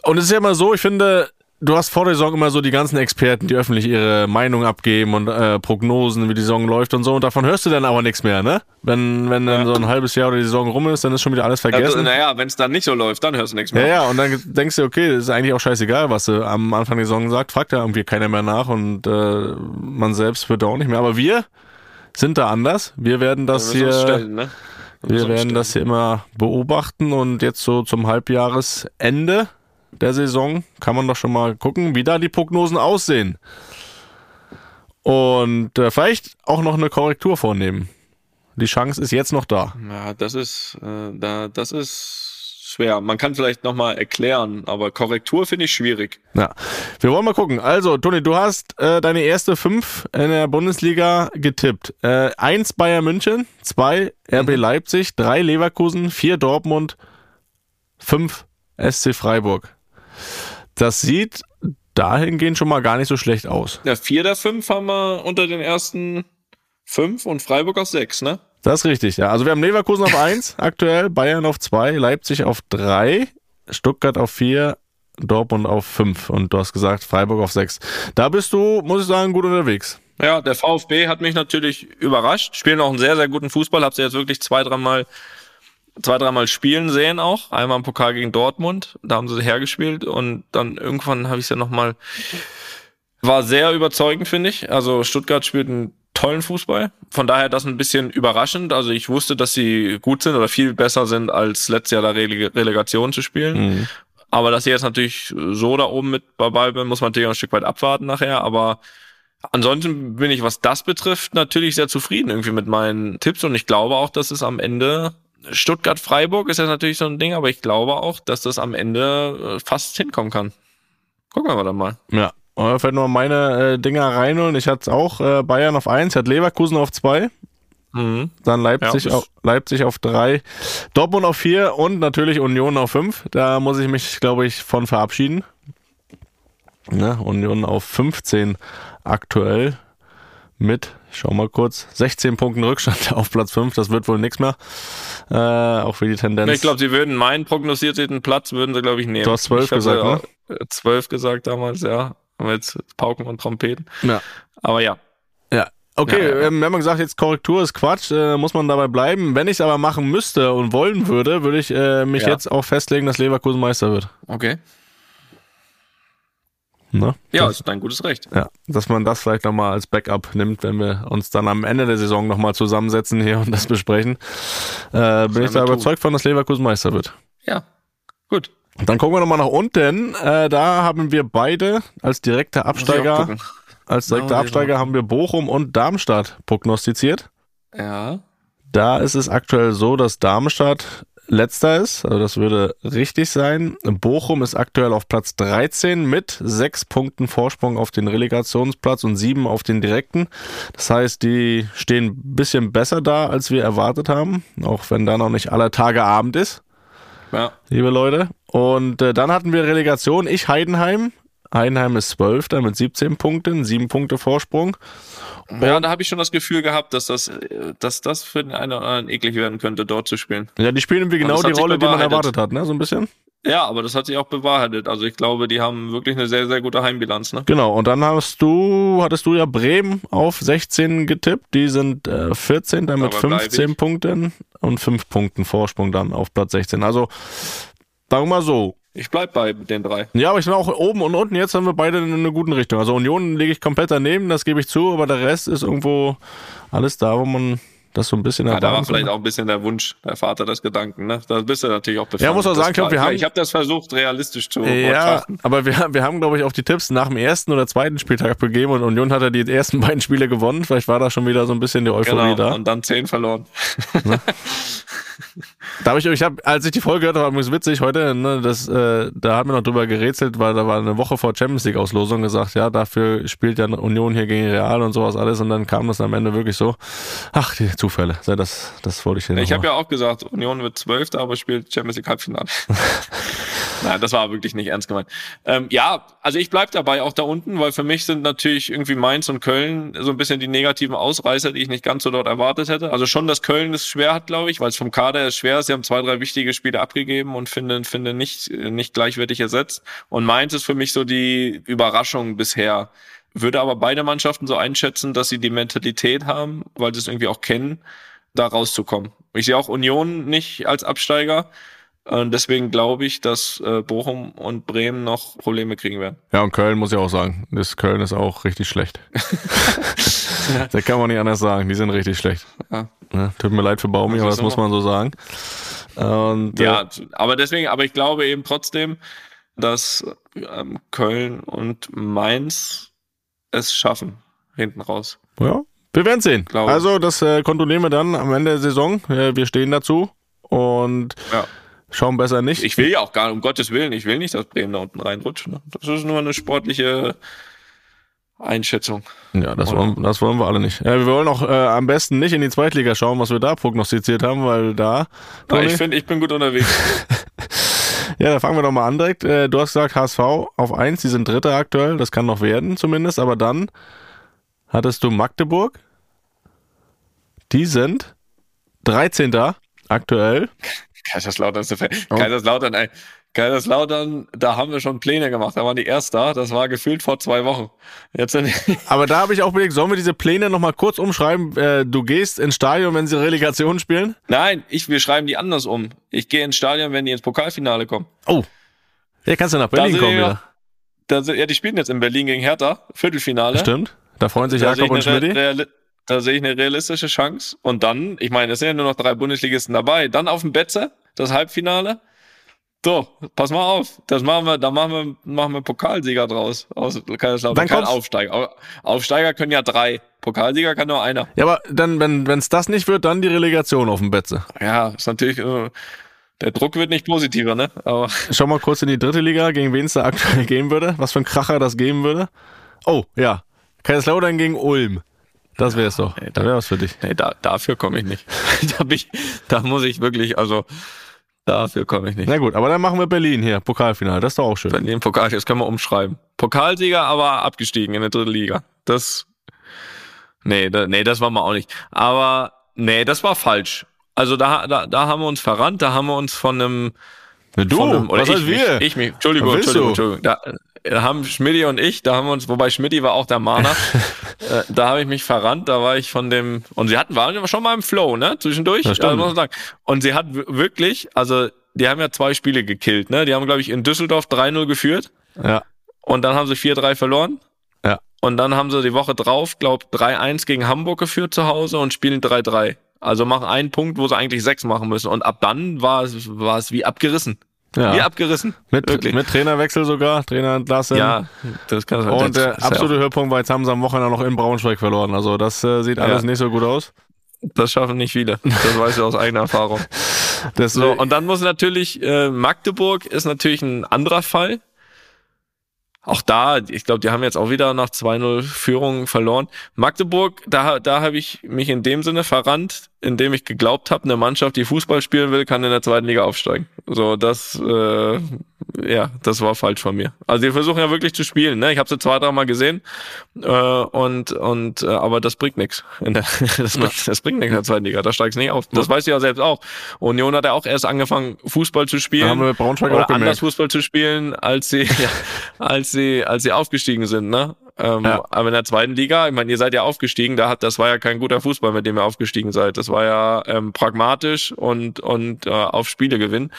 Und es ist ja immer so, ich finde, du hast vor der Saison immer so die ganzen Experten, die öffentlich ihre Meinung abgeben und äh, Prognosen, wie die Saison läuft und so. Und davon hörst du dann aber nichts mehr, ne? Wenn, wenn dann so ein halbes Jahr oder die Saison rum ist, dann ist schon wieder alles Also, vergessen. naja, wenn es dann nicht so läuft, dann hörst du nichts Ja, mehr. ja, und dann denkst du, okay, das ist eigentlich auch scheißegal, was du am Anfang der Saison sagt, fragt ja irgendwie keiner mehr nach und äh, man selbst wird da auch nicht mehr. Aber wir sind da anders. Wir werden das Wir hier, stellen, ne? Wir werden das hier immer beobachten und jetzt so zum Halbjahresende der Saison kann man doch schon mal gucken, wie da die Prognosen aussehen. Und äh, vielleicht auch noch eine Korrektur vornehmen. Die Chance ist jetzt noch da. Ja, das ist, äh, da, das ist schwer. Man kann vielleicht nochmal erklären, aber Korrektur finde ich schwierig. Ja, wir wollen mal gucken. Also, Toni, du hast äh, deine erste fünf in der Bundesliga getippt. Äh, eins Bayern München, zwei RB Leipzig, drei Leverkusen, vier Dortmund, fünf SC Freiburg. Das sieht dahingehend schon mal gar nicht so schlecht aus. Ja, vier der fünf haben wir unter den ersten fünf und Freiburg auf sechs, ne? Das ist richtig, ja. Also wir haben Leverkusen auf eins aktuell, Bayern auf zwei, Leipzig auf drei, Stuttgart auf vier, Dortmund auf fünf und du hast gesagt Freiburg auf sechs. Da bist du, muss ich sagen, gut unterwegs. Ja, der VfB hat mich natürlich überrascht. Spielen auch einen sehr, sehr guten Fußball. Hab sie jetzt wirklich zwei, dreimal, zwei, dreimal spielen sehen auch. Einmal im Pokal gegen Dortmund. Da haben sie hergespielt und dann irgendwann habe ich es ja nochmal. War sehr überzeugend, finde ich. Also Stuttgart spielt einen tollen Fußball. Von daher das ein bisschen überraschend. Also ich wusste, dass sie gut sind oder viel besser sind, als letztes Jahr da Rele Relegation zu spielen. Mhm. Aber dass sie jetzt natürlich so da oben mit dabei bin, muss man natürlich auch ein Stück weit abwarten nachher. Aber ansonsten bin ich, was das betrifft, natürlich sehr zufrieden irgendwie mit meinen Tipps. Und ich glaube auch, dass es am Ende Stuttgart-Freiburg ist jetzt natürlich so ein Ding, aber ich glaube auch, dass das am Ende äh, fast hinkommen kann. Gucken wir dann mal. Ja. Vielleicht noch meine äh, Dinger reinholen. Ich hatte auch äh, Bayern auf eins, ich hatte Leverkusen auf zwei, Mhm. dann Leipzig, Ja, auf, Leipzig auf drei, Dortmund auf vier und natürlich Union auf fünf. Da muss ich mich, glaube ich, von verabschieden. Ne? Union auf 15 aktuell mit, ich schau mal kurz, 16 Punkten Rückstand auf Platz 5. Das wird wohl nichts mehr. Äh, auch für die Tendenz. Ich glaube, sie würden meinen prognostierten Platz, würden sie, glaube ich, nehmen. Du hast 12 Ich hab gesagt, ne? äh, Zwölf gesagt damals, ja. Jetzt Pauken und Trompeten. ja. Aber ja. Ja. Okay, Ja, ja, ja. ähm, wir haben gesagt, jetzt Korrektur ist Quatsch, äh, muss man dabei bleiben. Wenn ich es aber machen müsste und wollen würde, würde ich äh, mich jetzt auch festlegen, dass Leverkusen Meister wird. Okay. Ne? Ja, Das, ist dein gutes Recht. ja, dass man das vielleicht nochmal als Backup nimmt, wenn wir uns dann am Ende der Saison nochmal zusammensetzen hier und das besprechen. Äh, bin ich da überzeugt von, dass Leverkusen Meister wird. Ja. Gut. Dann gucken wir nochmal nach unten. Äh, da haben wir beide als direkte Muss ich auch Absteiger, als direkte Ja, muss ich Absteiger haben wir Bochum und Darmstadt prognostiziert. Ja. Da ist es aktuell so, dass Darmstadt letzter ist, also das würde richtig sein. Bochum ist aktuell auf Platz 13 mit sechs Punkten Vorsprung auf den Relegationsplatz und sieben auf den direkten. Das heißt, die stehen ein bisschen besser da, als wir erwartet haben, auch wenn da noch nicht aller Tage Abend ist, Ja. liebe Leute. Und äh, dann hatten wir Relegation, ich Heidenheim. Heidenheim ist Zwölfter mit 17 Punkten, sieben Punkte Vorsprung. Ja, da habe ich schon das Gefühl gehabt, dass das, dass das für den einen oder anderen eklig werden könnte, dort zu spielen. Ja, die spielen irgendwie genau die Rolle, die man erwartet hat, ne? So ein bisschen. Ja, aber das hat sich auch bewahrheitet. Also ich glaube, die haben wirklich eine sehr, sehr gute Heimbilanz. Ne? Genau, und dann hast du, hattest du ja Bremen auf 16 getippt. Die sind äh, 14. mit Dabei bleib 15 ich. Punkten und 5 Punkten Vorsprung dann auf Platz 16. Also, sagen wir mal so. Ich bleib bei den drei. Ja, aber ich bin auch oben und unten. Jetzt haben wir beide in einer guten Richtung. Also Union lege ich komplett daneben, das gebe ich zu, aber der Rest ist irgendwo alles da, wo man das so ein bisschen Ja, da war vielleicht kann. auch ein bisschen der Wunsch, der Vater des Gedanken. Ne? Da bist du natürlich auch befangen. Ja, muss man sagen, ich wir haben- Ich habe das versucht, realistisch zu Ja, betrachten. aber wir, wir haben, glaube ich, auch die Tipps nach dem ersten oder zweiten Spieltag abgegeben und Union hat ja die ersten beiden Spiele gewonnen. Vielleicht war da schon wieder so ein bisschen die Euphorie Genau, da. und dann zehn verloren. Da habe ich, ich hab, als ich die Folge gehört habe, war übrigens witzig heute, ne, das, äh, da haben wir noch drüber gerätselt, weil da war eine Woche vor Champions League Auslosung gesagt, ja, dafür spielt ja Union hier gegen Real und sowas alles und dann kam das am Ende wirklich so. Ach, die Zufälle. Ja, Das, das wollte ich hier Ich habe ja auch gesagt, Union wird Zwölfter, aber spielt Champions League Halbfinale. Nein, das war wirklich nicht ernst gemeint. Ähm, ja, also ich bleib dabei auch da unten, weil für mich sind natürlich irgendwie Mainz und Köln so ein bisschen die negativen Ausreißer, die ich nicht ganz so dort erwartet hätte. Also schon, dass Köln es schwer hat, glaube ich, weil es vom Kader her schwer ist. Sie haben zwei, drei wichtige Spiele abgegeben und finde, finde nicht, nicht gleichwertig ersetzt. Und Mainz ist für mich so die Überraschung bisher. Würde aber beide Mannschaften so einschätzen, dass sie die Mentalität haben, weil sie es irgendwie auch kennen, da rauszukommen. Ich sehe auch Union nicht als Absteiger. Und deswegen glaube ich, dass äh, Bochum und Bremen noch Probleme kriegen werden. Ja, und Köln muss ich auch sagen. Das Köln ist auch richtig schlecht. da kann man nicht anders sagen. Die sind richtig schlecht. Ja. Ne, Tut mir leid für Baumi, Das aber das muss man so sagen. Und, Ja, äh, aber deswegen, aber ich glaube eben trotzdem, dass ähm, Köln und Mainz es schaffen, hinten raus. ja, wir werden sehen. Glaube. Also, das äh, kontrollieren wir dann am Ende der Saison. Äh, wir stehen dazu und Ja. Schauen besser nicht. Ich will ja auch gar nicht, um Gottes Willen, ich will nicht, dass Bremen da unten reinrutscht. Ne? Das ist nur eine sportliche Einschätzung. Ja, das Oder? wollen, das wollen wir alle nicht. Äh, wir wollen auch äh, am besten nicht in die Zweitliga schauen, was wir da prognostiziert haben, weil da, Ja, Toni, ich finde, ich bin gut unterwegs. Ja, da fangen wir doch mal an direkt. Äh, Du hast gesagt HSV auf 1, die sind Dritter aktuell, das kann noch werden zumindest, aber dann hattest du Magdeburg. Die sind 13. aktuell. Kaiserslautern ist der Fan. Kaiserslautern, ey. Kaiserslautern, da haben wir schon Pläne gemacht. Da waren die erst da. Das war gefühlt vor zwei Wochen. Jetzt sind Aber da habe ich auch überlegt, sollen wir diese Pläne nochmal kurz umschreiben? Äh, du gehst ins Stadion, wenn sie Relegation spielen? Nein, ich, wir schreiben die anders um. Ich gehe ins Stadion, wenn die ins Pokalfinale kommen. Oh. Ja, kannst du nach Berlin kommen wieder. Da, sind- ja, die spielen jetzt in Berlin gegen Hertha. Viertelfinale. Stimmt. Da freuen sich Da Jakob und Schmidt. Da sehe ich eine realistische Chance. Und dann, ich meine, es sind ja nur noch drei Bundesligisten dabei. Dann auf dem Betze, das Halbfinale. So, pass mal auf. Das machen wir, da machen wir, machen wir Pokalsieger draus. Aus Kaiserslautern. Kein Aufsteiger. Au- Aufsteiger können ja drei. Pokalsieger kann nur einer. Ja, aber dann, wenn es das nicht wird, dann die Relegation auf dem Betze. Ja, ist natürlich, äh, der Druck wird nicht positiver, ne? Aber Schau mal kurz in die dritte Liga, gegen wen es da aktuell gehen würde. Was für ein Kracher das geben würde. Oh, ja. Kaiserslautern gegen Ulm. Das wär's doch. ey, Da wäre was für dich. nee, da, dafür komme ich nicht. da, ich, da muss ich wirklich, also dafür komme ich nicht. Na gut, aber dann machen wir Berlin hier, Pokalfinale. Das ist doch auch schön. Berlin Pokal, das können wir umschreiben. Pokalsieger, aber abgestiegen in der dritten Liga. Das, nee, da, nee, das war wir auch nicht. Aber, nee, das war falsch. Also da, da, da haben wir uns verrannt, da haben wir uns von einem, Na du, von einem oder was ich, heißt wir? ich mich, Entschuldigung, Entschuldigung? Entschuldigung. Da haben Schmidti und ich, da haben wir uns, wobei Schmidti war auch der Mahner, äh, da habe ich mich verrannt, da war ich von dem, und sie hatten, waren schon mal im Flow, ne, zwischendurch, äh, muss man sagen. Und sie hat wirklich, also, die haben ja zwei Spiele gekillt, ne, die haben, glaube ich, in Düsseldorf 3-0 geführt, Ja. und dann haben sie 4-3 verloren. Ja. Und dann haben sie die Woche drauf, glaub 3-1 gegen Hamburg geführt zu Hause und spielen 3-3. Also machen einen Punkt, wo sie eigentlich sechs machen müssen. Und ab dann war es, war es wie abgerissen. Wie ja. abgerissen. Mit, Wirklich. mit Trainerwechsel sogar, Trainer entlassen. ja, das kann Und das der ist ja absolute Höhepunkt war, jetzt haben sie am Wochenende noch in Braunschweig verloren. Also das äh, sieht alles Ja. nicht so gut aus. Das schaffen nicht viele. Das weißt du aus eigener Erfahrung. Das, So, und dann muss natürlich, äh, Magdeburg ist natürlich ein anderer Fall. Auch da, ich glaube, die haben jetzt auch wieder nach 2-0 Führung verloren. Magdeburg, da, da habe ich mich in dem Sinne verrannt, indem ich geglaubt habe, eine Mannschaft, die Fußball spielen will, kann in der zweiten Liga aufsteigen. So, das, äh, ja, das war falsch von mir. Also die versuchen ja wirklich zu spielen. Ne? Ich habe sie zwei, drei Mal gesehen äh, und und äh, aber das bringt nichts. Das bringt, das bringt nichts in der zweiten Liga. Da steigst du nicht auf. Das weißt du ja selbst auch. Union hat ja auch erst angefangen, Fußball zu spielen haben wir Braunschweig auch oder anders gemerkt. Fußball zu spielen, als sie, ja, als sie, als sie aufgestiegen sind, ne? Ähm, Ja. Aber in der zweiten Liga, ich meine, ihr seid ja aufgestiegen, da hat, das war ja kein guter Fußball, mit dem ihr aufgestiegen seid. Das war ja ähm, pragmatisch und und äh, auf Spiele gewinnen.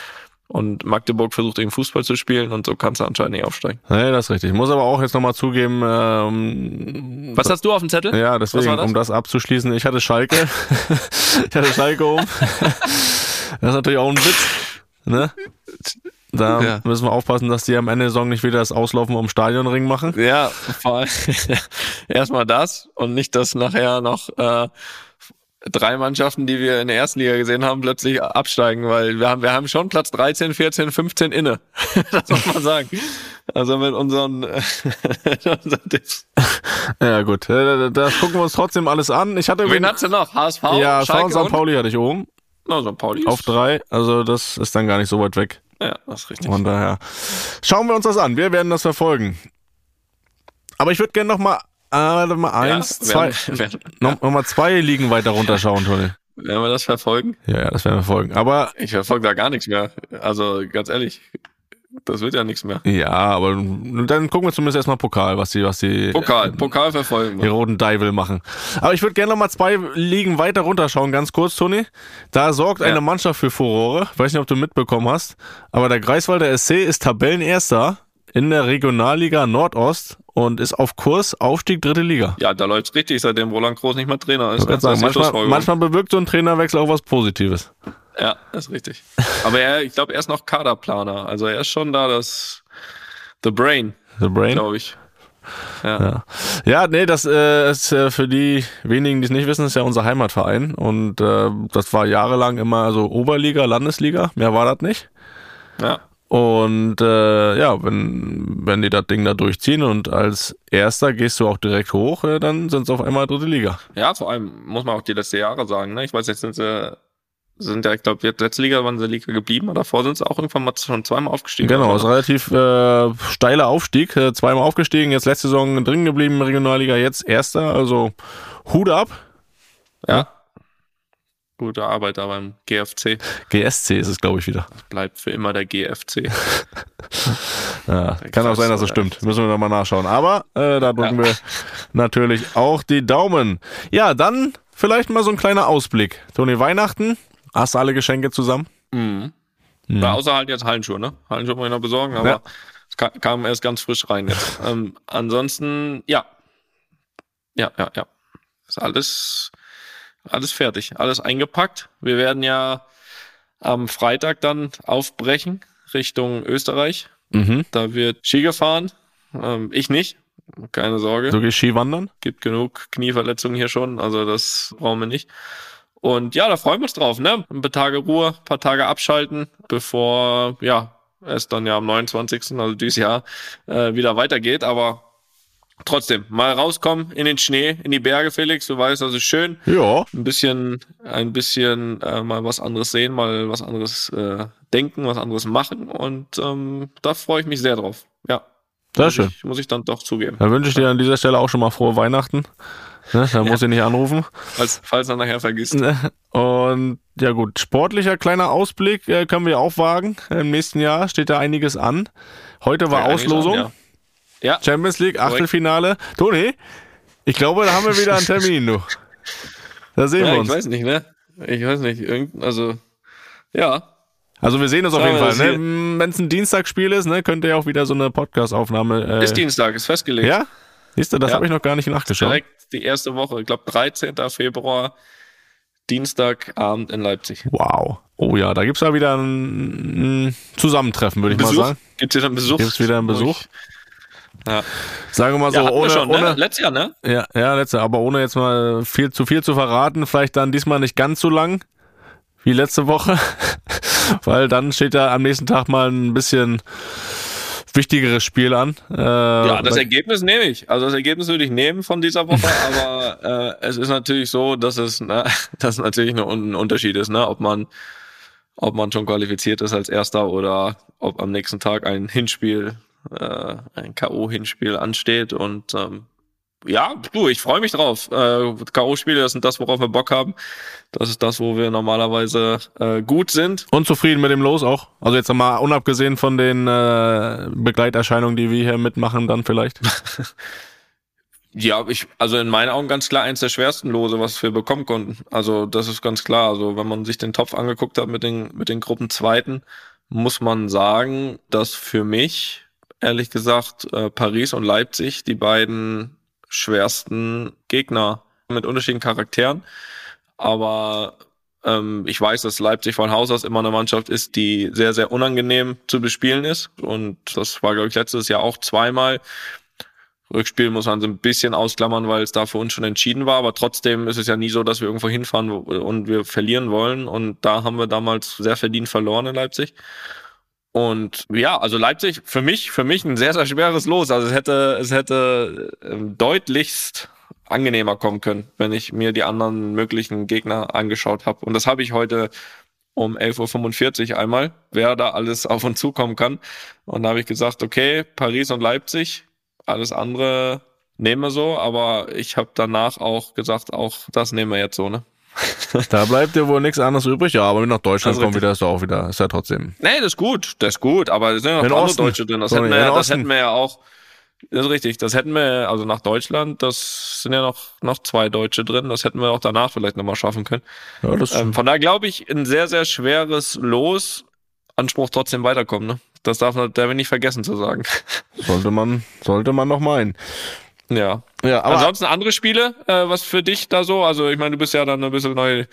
Und Magdeburg versucht eben Fußball zu spielen und so kannst du anscheinend nicht aufsteigen. Nee, das ist richtig. Ich muss aber auch jetzt nochmal zugeben, ähm, Was hast du auf dem Zettel? ja, deswegen, war das? um das abzuschließen, ich hatte Schalke. ich hatte Schalke oben. Das ist natürlich auch ein Witz. Ne? Da Ja. müssen wir aufpassen, dass die am Ende der Saison nicht wieder das Auslaufen um den Stadionring machen. Ja, vor allem erstmal das und nicht, dass nachher noch äh, drei Mannschaften, die wir in der ersten Liga gesehen haben, plötzlich absteigen, weil wir haben, wir haben schon Platz 13, 14, 15 inne. das muss man sagen. Also mit unseren, mit unseren Tipps. Ja, gut. Äh, Das gucken wir uns trotzdem alles an. Ich hatte Wen hast du noch? HSV? Ja, Schalke St. und? Pauli hatte ich oben. Na, St. Pauli. Auf drei. Also das ist dann gar nicht so weit weg. Ja, das ist richtig. Von daher schauen wir uns das an. Wir werden das verfolgen. Aber ich würde gerne noch mal, äh, warte mal eins, ja, zwei, Werden, werden, noch, noch mal zwei Ligen weiter runterschauen, Toni. werden wir das verfolgen? Ja, ja, das werden wir verfolgen. Aber Ich verfolge da gar nichts mehr. Also ganz ehrlich, das wird ja nichts mehr. ja, aber dann gucken wir zumindest erstmal Pokal, was die, was die, Pokal, Pokal verfolgen die roten Deivel machen. Aber ich würde gerne noch mal zwei Ligen weiter runterschauen, ganz kurz, Toni. Da sorgt Ja. eine Mannschaft für Furore. Weiß nicht, ob du mitbekommen hast, aber der Greifswalder SC ist Tabellenerster in der Regionalliga Nordost und ist auf Kurs Aufstieg dritte Liga. Ja, da läuft's richtig, seitdem Roland Groß nicht mehr Trainer ist. Würd sagen, manchmal, manchmal bewirkt so ein Trainerwechsel auch was Positives. Ja, das ist richtig. Aber er, ich glaube, er ist noch Kaderplaner. Also er ist schon da das The Brain, The Brain. glaube ich. Ja. Ja. ja, nee, das äh, ist äh, für die wenigen, die es nicht wissen, ist ja unser Heimatverein. Und äh, das war jahrelang immer so Oberliga, Landesliga. Mehr war das nicht. ja. Und äh, ja, wenn, wenn die das Ding da durchziehen und als Erster gehst du auch direkt hoch, äh, dann sind es auf einmal dritte Liga. Ja, vor allem muss man auch die letzten Jahre sagen. Ne? Ich weiß, jetzt sind sie sind ja, ich glaube, jetzt letzte Liga waren sie Liga geblieben, aber davor sind sie auch irgendwann mal schon zweimal aufgestiegen. Genau, ist relativ äh, steiler Aufstieg, äh, zweimal aufgestiegen, jetzt letzte Saison drin geblieben Regionalliga, jetzt erster, also Hut ab. Ja. Gute Arbeit da beim GFC. GSC ist es, glaube ich, wieder. Bleibt für immer der GFC. Ja, kann auch sein, dass es stimmt. Müssen wir nochmal nachschauen. Aber äh, da drücken wir natürlich auch die Daumen. Ja, dann vielleicht mal so ein kleiner Ausblick. Toni, Weihnachten, hast du alle Geschenke zusammen? Mhm. Ja, außer halt jetzt Hallenschuhe, ne? Hallenschuhe muss ich noch besorgen, aber Ja. es ka- kam erst ganz frisch rein jetzt. ähm, ansonsten, ja. Ja, ja, ja. Ist alles, alles fertig, alles eingepackt. Wir werden ja am Freitag dann aufbrechen Richtung Österreich. Mhm. Da wird Ski gefahren. Ähm, ich nicht. Keine Sorge. Du gehst Skiwandern? Gibt genug Knieverletzungen hier schon, also das brauchen wir nicht. Und ja, da freuen wir uns drauf, ne? Ein paar Tage Ruhe, ein paar Tage abschalten, bevor, ja, es dann ja am 29., also dieses Jahr, äh, wieder weitergeht. Aber trotzdem, mal rauskommen in den Schnee, in die Berge, Felix. Du weißt, das ist schön. Ja. Ein bisschen, ein bisschen äh, mal was anderes sehen, mal was anderes äh, denken, was anderes machen. Und ähm, da freue ich mich sehr drauf. Ja. Sehr muss schön. Ich, muss ich dann doch zugeben. Dann wünsche ich dir an dieser Stelle auch schon mal frohe Weihnachten. Ne, da muss ich nicht anrufen. Falls, falls er nachher vergisst. Und ja gut, sportlicher kleiner Ausblick äh, können wir auch wagen. Im nächsten Jahr steht da einiges an. Heute war Ja, Auslosung. Ja. ja. Champions League, Achtelfinale. Toni, ich glaube, da haben wir wieder einen Termin, du. Da sehen Ja, wir ich uns. weiß nicht, ne? Ich weiß nicht. Irgend, also, ja. Also wir sehen uns auf jeden Fall. Ne? Wenn es ein Dienstagsspiel ist, ne, könnte ja auch wieder so eine Podcast-Aufnahme. Äh, Ist Dienstag, ist festgelegt. ja? Siehst du, das Ja. habe ich noch gar nicht nachgeschaut. Direkt die erste Woche. Ich glaube, 13. Februar, Dienstagabend in Leipzig. Wow. Oh ja, da gibt's ja wieder ein, Zusammentreffen, würde ich mal sagen. Gibt's wieder einen Besuch? Gibt's wieder einen Besuch? Ja, Sagen wir mal so, ja ohne, schon, ohne, ne? Letztes Jahr, ne? Ja, ja, letzte, aber ohne jetzt mal viel zu viel zu verraten, vielleicht dann diesmal nicht ganz so lang wie letzte Woche, weil dann steht da am nächsten Tag mal ein bisschen wichtigeres Spiel an. Äh, Ja, das da- Ergebnis nehme ich. Also das Ergebnis würde ich nehmen von dieser Woche, aber äh, es ist natürlich so, dass es, ne, dass natürlich ein, ein Unterschied ist, ne, ob man, ob man schon qualifiziert ist als Erster oder ob am nächsten Tag ein Hinspiel, äh, ein KO-Hinspiel ansteht und ähm, ja, du, ich freue mich drauf. Äh, K.O.-Spiele, das sind das, worauf wir Bock haben. Das ist das, wo wir normalerweise äh, gut sind. Unzufrieden mit dem Los auch. Also jetzt mal unabgesehen von den äh, Begleiterscheinungen, die wir hier mitmachen, dann vielleicht. Ja, ich, also in meinen Augen ganz klar eins der schwersten Lose, was wir bekommen konnten. Also das ist ganz klar. Also wenn man sich den Topf angeguckt hat mit den, mit den Gruppenzweiten, muss man sagen, dass für mich, ehrlich gesagt, äh, Paris und Leipzig die beiden schwersten Gegner mit unterschiedlichen Charakteren. Aber ähm, ich weiß, dass Leipzig von Haus aus immer eine Mannschaft ist, die sehr, sehr unangenehm zu bespielen ist. Und das war, glaube ich, letztes Jahr auch zweimal. Rückspiel muss man so ein bisschen ausklammern, weil es da für uns schon entschieden war. Aber trotzdem ist es ja nie so, dass wir irgendwo hinfahren und wir verlieren wollen. Und da haben wir damals sehr verdient verloren in Leipzig. Und ja, also Leipzig für mich, für mich ein sehr, sehr schweres Los. Also es hätte, es hätte ähm, deutlichst angenehmer kommen können, wenn ich mir die anderen möglichen Gegner angeschaut habe. Und das habe ich heute um 11.45 Uhr einmal, wer da alles auf uns zukommen kann. Und da habe ich gesagt, okay, Paris und Leipzig, alles andere nehmen wir so, aber ich habe danach auch gesagt, auch das nehmen wir jetzt so, ne? Da bleibt dir wohl nichts anderes übrig. Ja, aber wenn nach Deutschland kommen wieder, ist ja auch wieder, ist ja trotzdem. Nee, das ist gut, das ist gut, aber es sind ja noch andere. Deutsche drin. Das, Sorry, hätten wir, ja- das hätten wir ja auch, das ist richtig, das hätten wir, also nach Deutschland, das sind ja noch, noch zwei Deutsche drin, das hätten wir auch danach vielleicht nochmal schaffen können. Ja, das Ähm, von daher glaube ich, ein sehr, sehr schweres Los, Anspruch trotzdem weiterkommen, ne? Das darf man, darf ich nicht vergessen zu sagen. sollte man, sollte man noch meinen. Ja. Ja, aber Ansonsten andere Spiele, äh, was für dich da so? Also ich meine, du bist ja dann ein bisschen neu,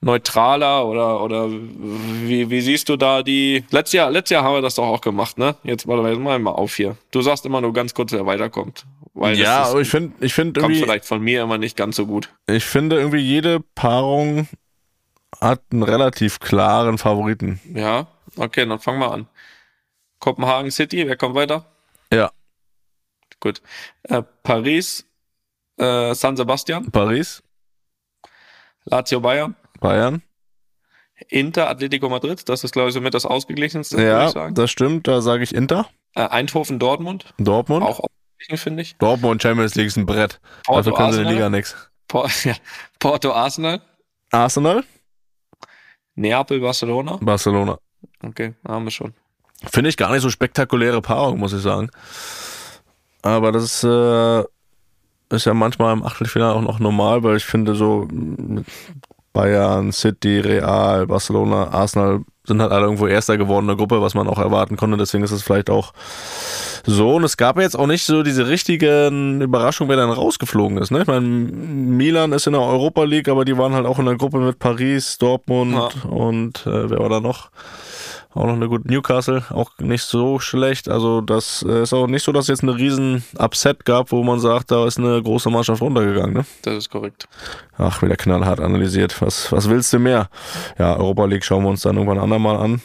neutraler oder oder wie, wie siehst du da die? Letztes Jahr, letztes Jahr haben wir das doch auch gemacht, ne? Jetzt warte mal, jetzt mal mal auf hier. Du sagst immer nur ganz kurz, wer weiterkommt, weil ja, das aber ist, ich finde, ich finde kommt irgendwie, vielleicht von mir immer nicht ganz so gut. ich finde irgendwie jede Paarung hat einen relativ klaren Favoriten. Ja, okay, dann fangen wir an. Kopenhagen City, wer kommt weiter? Ja, Gut. Äh, Paris, äh, San Sebastian, Paris, Lazio Bayern, Bayern, Inter, Atletico Madrid, das ist, glaube ich, somit das ausgeglichenste, Ja, ich sagen. das stimmt. Da sage ich Inter. Äh, Eindhoven, Dortmund, Dortmund. auch ausgeglichen, finde ich. Dortmund Champions League ist ein Brett. Porto, Dafür können sie in der Liga nichts. Por ja, Porto, Arsenal, Arsenal, Neapel, Barcelona. Barcelona. Okay, haben wir schon. Finde ich gar nicht so spektakuläre Paarung, muss ich sagen. Aber das ist, äh, ist ja manchmal im Achtelfinale auch noch normal, weil ich finde so Bayern, City, Real, Barcelona, Arsenal sind halt alle irgendwo Erster geworden in der Gruppe, was man auch erwarten konnte. Deswegen ist es vielleicht auch so. Und es gab jetzt auch nicht so diese richtigen Überraschungen, wer dann rausgeflogen ist. Ne? Ich meine, Milan ist in der Europa League, aber die waren halt auch in der Gruppe mit Paris, Dortmund Ja. und äh, wer war da noch? Auch noch eine gute Newcastle, auch nicht so schlecht. Also das äh, ist auch nicht so, dass es jetzt eine riesen Upset gab, wo man sagt, da ist eine große Mannschaft runtergegangen. Ne? Das ist korrekt. Ach, wieder knallhart analysiert. Was, was willst du mehr? Ja, Europa League schauen wir uns dann irgendwann andermal an.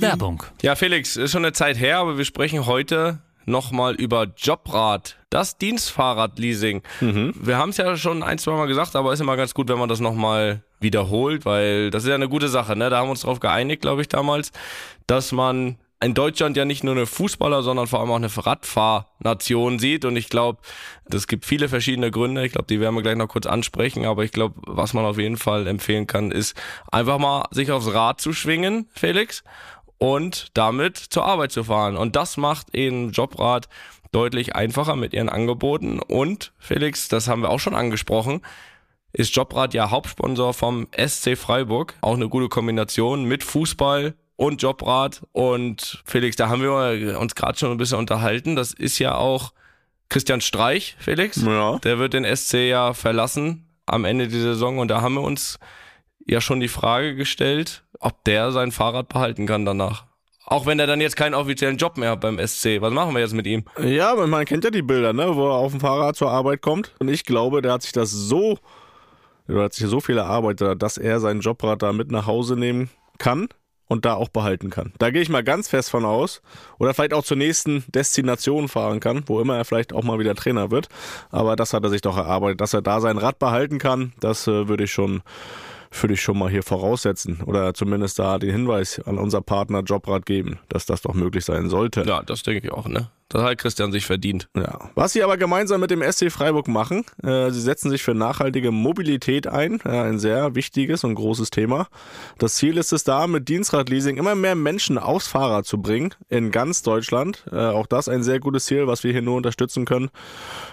Werbung. Ja, Felix, ist schon eine Zeit her, aber wir sprechen heute nochmal über Jobrad, das Dienstfahrradleasing. Wir haben es ja schon ein, zwei Mal gesagt, aber ist immer ganz gut, wenn man das nochmal wiederholt, weil das ist ja eine gute Sache. Ne? Da haben wir uns darauf geeinigt, glaube ich, damals, dass man in Deutschland ja nicht nur eine Fußballer, sondern vor allem auch eine Radfahrnation sieht. Und ich glaube, das gibt viele verschiedene Gründe. Ich glaube, die werden wir gleich noch kurz ansprechen. Aber ich glaube, was man auf jeden Fall empfehlen kann, ist einfach mal sich aufs Rad zu schwingen, Felix, und damit zur Arbeit zu fahren. Und das macht eben Jobrad deutlich einfacher mit ihren Angeboten. Und Felix, das haben wir auch schon angesprochen, ist Jobrad ja Hauptsponsor vom SC Freiburg. Auch eine gute Kombination mit Fußball und Jobrad. Und Felix, da haben wir uns gerade schon ein bisschen unterhalten. Das ist ja auch Christian Streich, Felix. Ja. Der wird den SC ja verlassen am Ende der Saison. Und da haben wir uns ja schon die Frage gestellt, ob der sein Fahrrad behalten kann danach. Auch wenn er dann jetzt keinen offiziellen Job mehr hat beim SC. Was machen wir jetzt mit ihm? Ja, man kennt ja die Bilder, ne, wo er auf dem Fahrrad zur Arbeit kommt. Und ich glaube, der hat sich das so, der hat sich so viel erarbeitet, dass er sein Jobrad da mit nach Hause nehmen kann und da auch behalten kann. Da gehe ich mal ganz fest von aus. Oder vielleicht auch zur nächsten Destination fahren kann, wo immer er vielleicht auch mal wieder Trainer wird. Aber das hat er sich doch erarbeitet, dass er da sein Rad behalten kann. Das äh, würde ich schon würde ich schon mal hier voraussetzen oder zumindest da den Hinweis an unser Partner Jobrad geben, dass das doch möglich sein sollte. Ja, das denke ich auch, ne? Das hat Christian sich verdient. Ja. Was sie aber gemeinsam mit dem SC Freiburg machen, äh, sie setzen sich für nachhaltige Mobilität ein, ja, ein sehr wichtiges und großes Thema. Das Ziel ist es da, mit Dienstradleasing immer mehr Menschen aufs Fahrrad zu bringen, in ganz Deutschland. Äh, auch das ein sehr gutes Ziel, was wir hier nur unterstützen können.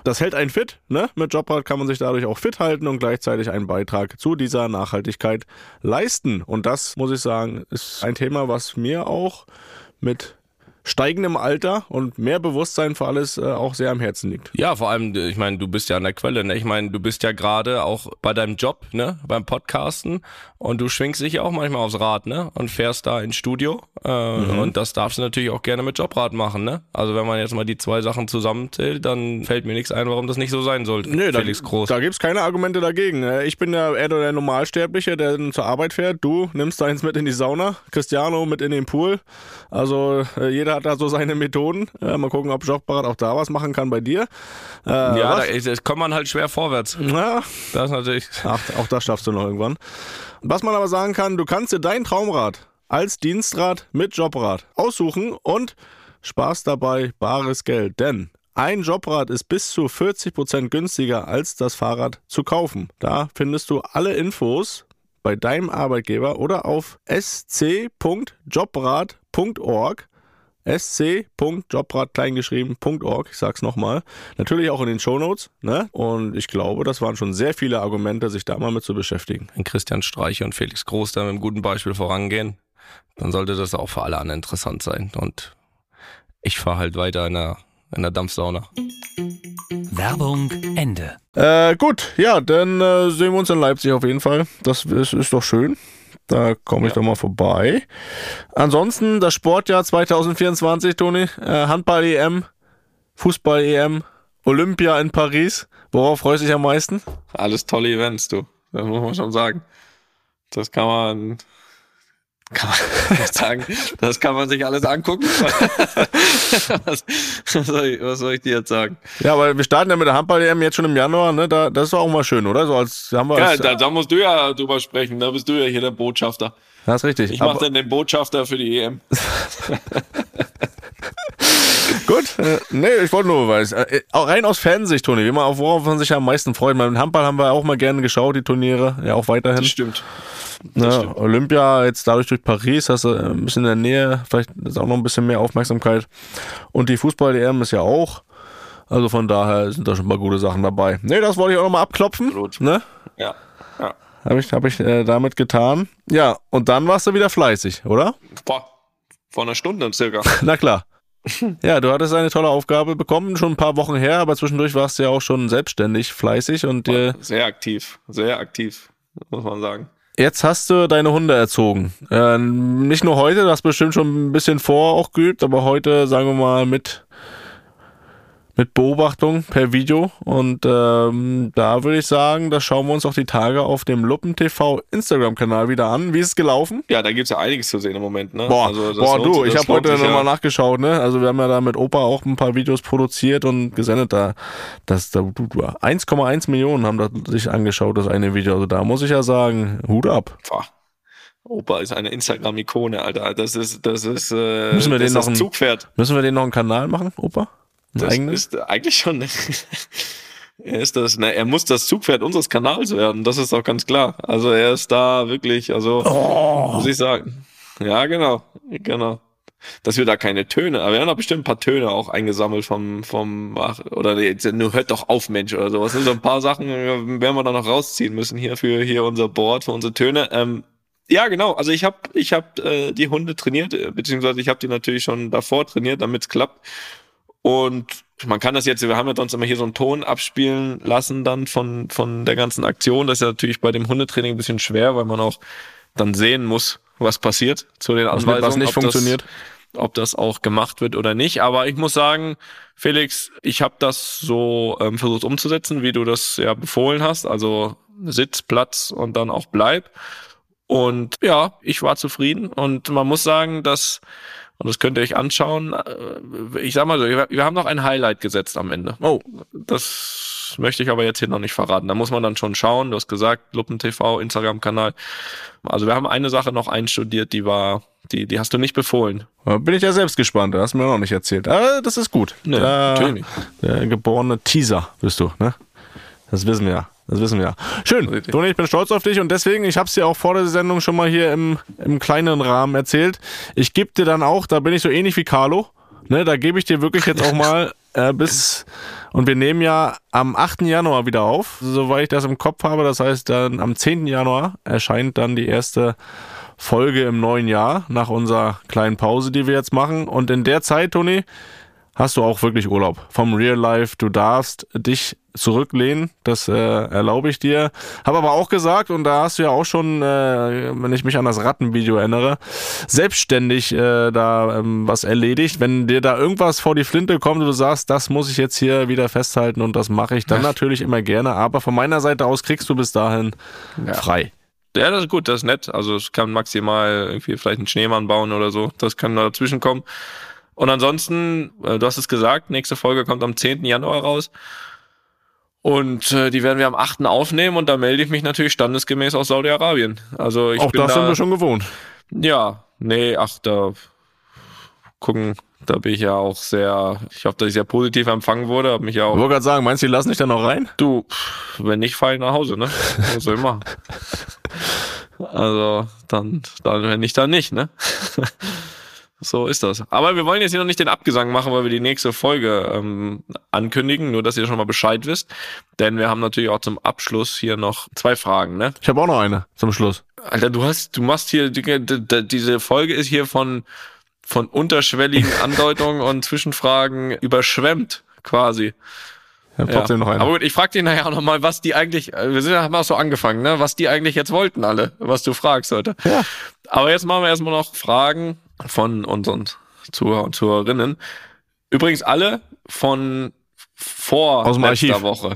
Das hält einen fit, ne? Mit Jobrad kann man sich dadurch auch fit halten und gleichzeitig einen Beitrag zu dieser Nachhaltigkeit leisten. Und das, muss ich sagen, ist ein Thema, was mir auch mit steigendem Alter und mehr Bewusstsein für alles äh, auch sehr am Herzen liegt. Ja, vor allem, ich meine, du bist ja an der Quelle, ne? Ich meine, du bist ja gerade auch bei deinem Job, ne? Beim Podcasten und du schwingst dich ja auch manchmal aufs Rad, ne? Und fährst da ins Studio. Äh, Und das darfst du natürlich auch gerne mit Jobrad machen, ne? Also wenn man jetzt mal die zwei Sachen zusammenzählt, dann fällt mir nichts ein, warum das nicht so sein sollte. Nö, da, Felix Groß. da gibt's keine Argumente dagegen. Äh, Ich bin ja eher der Normalsterbliche, der zur Arbeit fährt. Du nimmst deins mit in die Sauna, Cristiano mit in den Pool. Also äh, jeder hat da so seine Methoden. Äh, mal gucken, ob Jobrad auch da was machen kann bei dir. Äh, ja, da, da kommt man halt schwer vorwärts. Na, Das natürlich. Ach, auch das schaffst du noch irgendwann. Was man aber sagen kann, du kannst dir dein Traumrad als Dienstrad mit Jobrad aussuchen und sparst dabei bares Geld. Denn ein Jobrad ist bis zu 40% günstiger als das Fahrrad zu kaufen. Da findest du alle Infos bei deinem Arbeitgeber oder auf sc.jobrad.org sc.jobrad kleingeschrieben.org, ich sag's nochmal. Natürlich auch in den Shownotes, ne? Und ich glaube, das waren schon sehr viele Argumente, sich da mal mit zu beschäftigen. Wenn Christian Streich und Felix Groß da mit einem guten Beispiel vorangehen, dann sollte das auch für alle anderen interessant sein. Und ich fahre halt weiter in der, in der Dampfsauna. Werbung Ende. Äh, gut, ja, dann äh, sehen wir uns in Leipzig auf jeden Fall. Das ist, ist doch schön. Da komme ich doch mal vorbei. Ansonsten das Sportjahr 2024, Toni. Äh, Handball-EM, Fußball-EM, Olympia in Paris. Worauf freust du dich am meisten? Alles tolle Events, du. Das muss man schon sagen. Das kann man, kann man sagen. Das kann man sich alles angucken. was, soll ich, was soll ich dir jetzt sagen? Ja, aber wir starten ja mit der Handball-EM jetzt schon im Januar, ne? Da, das ist auch mal schön, oder? So als haben wir Ja, als, da, da musst du ja drüber sprechen. Da bist du ja hier der Botschafter. das ist richtig. Ich mache dann den Botschafter für die EM. Gut, äh, nee, ich wollte nur weiß. Äh, auch rein aus Fansicht, Toni, wie man, auf worauf man sich am meisten freut. Beim Handball haben wir auch mal gerne geschaut, die Turniere, ja auch weiterhin. Das stimmt. Ne, Olympia, jetzt dadurch durch Paris, hast du äh, ein bisschen in der Nähe, vielleicht ist auch noch ein bisschen mehr Aufmerksamkeit. Und die Fußball-EM ist ja auch. Also von daher sind da schon mal gute Sachen dabei. Nee, das wollte ich auch nochmal abklopfen. Absolut. Ne? Ja. ja. Habe ich, hab ich äh, damit getan. Ja, und dann warst du wieder fleißig, oder? Boah, vor einer Stunde circa. Na klar. Ja, du hattest eine tolle Aufgabe bekommen, schon ein paar Wochen her, aber zwischendurch warst du ja auch schon selbstständig fleißig und äh, Sehr aktiv, sehr aktiv, muss man sagen. Jetzt hast du deine Hunde erzogen. Äh, nicht nur heute, du hast bestimmt schon ein bisschen vor auch geübt, aber heute, sagen wir mal, mit, mit Beobachtung per Video. Und ähm, da würde ich sagen, das schauen wir uns auch die Tage auf dem Luppen TV Instagram-Kanal wieder an. Wie ist es gelaufen? Ja, da gibt's ja einiges zu sehen im Moment. Ne? Boah, Also boah du, sich- ich habe heute nochmal ja. nachgeschaut, ne? Also wir haben ja da mit Opa auch ein paar Videos produziert und gesendet da. Das, da du, du, 1,1 Millionen haben da sich angeschaut, das eine Video. Also da muss ich ja sagen, Hut ab. Boah. Opa ist eine Instagram-Ikone, Alter. Das ist, das ist, äh, Müssen wir das den noch ist ein- Zugpferd. Müssen wir den noch einen Kanal machen, Opa? Das eigenen? ist eigentlich schon. er ist das, na, er muss das Zugpferd unseres Kanals werden. Das ist auch ganz klar. Also er ist da wirklich, also Oh. muss ich sagen. Ja, genau, genau. Dass wir da keine Töne, aber wir haben da bestimmt ein paar Töne auch eingesammelt vom, vom, ach, oder jetzt nur hört doch auf, Mensch, oder sowas. So ein paar Sachen äh, werden wir da noch rausziehen müssen hier für hier unser Board, für unsere Töne. Ähm, ja, genau. Also ich habe ich hab, äh, die Hunde trainiert, äh, beziehungsweise ich habe die natürlich schon davor trainiert, damit es klappt. Und man kann das jetzt, wir haben ja sonst immer hier so einen Ton abspielen lassen dann von, von der ganzen Aktion. Das ist ja natürlich bei dem Hundetraining ein bisschen schwer, weil man auch dann sehen muss, was passiert zu den Anweisungen. was nicht ob funktioniert? Das, ob das auch gemacht wird oder nicht. Aber ich muss sagen, Felix, ich habe das so ähm, versucht umzusetzen, wie du das ja befohlen hast. Also Sitz, Platz und dann auch bleib. Und ja, ich war zufrieden. Und man muss sagen, dass, und das könnt ihr euch anschauen, äh, ich sag mal so, wir haben noch ein Highlight gesetzt am Ende. Oh, Das möchte ich aber jetzt hier noch nicht verraten. Da muss man dann schon schauen. Du hast gesagt, Luppen TV, Instagram-Kanal. Also wir haben eine Sache noch einstudiert, die war, die, die hast du nicht befohlen. bin ich ja selbst gespannt. Das hast du mir noch nicht erzählt. Aber das ist gut. Nee, da, natürlich nicht. Der geborene Teaser bist du, ne? Das wissen wir ja. Das wissen wir ja. Schön. Toni, ich bin stolz auf dich und deswegen, ich habe es dir auch vor der Sendung schon mal hier im, im kleinen Rahmen erzählt. Ich gebe dir dann auch, da bin ich so ähnlich wie Carlo, ne, da gebe ich dir wirklich jetzt auch mal äh, bis, und wir nehmen ja am 8. Januar wieder auf, soweit ich das im Kopf habe. Das heißt, dann am 10. Januar erscheint dann die erste Folge im neuen Jahr nach unserer kleinen Pause, die wir jetzt machen. Und in der Zeit, Toni, hast du auch wirklich Urlaub vom Real Life. Du darfst dich zurücklehnen, das äh, erlaube ich dir. Habe aber auch gesagt, und da hast du ja auch schon, äh, wenn ich mich an das Rattenvideo erinnere, selbstständig äh, da ähm, was erledigt. Wenn dir da irgendwas vor die Flinte kommt und du sagst, das muss ich jetzt hier wieder festhalten und das mache ich dann natürlich immer gerne. Aber von meiner Seite aus kriegst du bis dahin frei. Ja, das ist gut, das ist nett. Also es kann maximal irgendwie vielleicht einen Schneemann bauen oder so. Das kann da dazwischen kommen. Und ansonsten, äh, du hast es gesagt, nächste Folge kommt am 10. Januar raus. Und äh, die werden wir am 8. aufnehmen und da melde ich mich natürlich standesgemäß aus Saudi-Arabien. Also ich auch bin das da, sind wir schon gewohnt. Ja, nee, ach, da gucken, da bin ich ja auch sehr, ich hoffe, dass ich sehr positiv empfangen wurde, habe mich ja Ich auch, wollte gerade sagen, meinst du, die lassen dich da noch rein? du, wenn nicht, fahr ich nach Hause, ne? Was soll ich machen? Also, dann, dann, wenn nicht, dann nicht, ne? So ist das. Aber wir wollen jetzt hier noch nicht den Abgesang machen, weil wir die nächste Folge ähm, ankündigen, nur dass ihr schon mal Bescheid wisst. Denn wir haben natürlich auch zum Abschluss hier noch zwei Fragen, ne? Ich habe auch noch eine zum Schluss. Alter, du hast, du machst hier, die- die- diese Folge ist hier von, von unterschwelligen Andeutungen und Zwischenfragen überschwemmt, quasi. Habe trotzdem noch eine. Aber gut, ich frag dich nachher auch nochmal, was die eigentlich, äh, wir sind ja haben auch so angefangen, ne, was die eigentlich jetzt wollten alle, was du fragst heute. Ja. Aber jetzt machen wir erstmal noch Fragen von unseren Zuhörer und Zuhörerinnen. Übrigens alle von vor Aus dem letzter Archiv. Woche.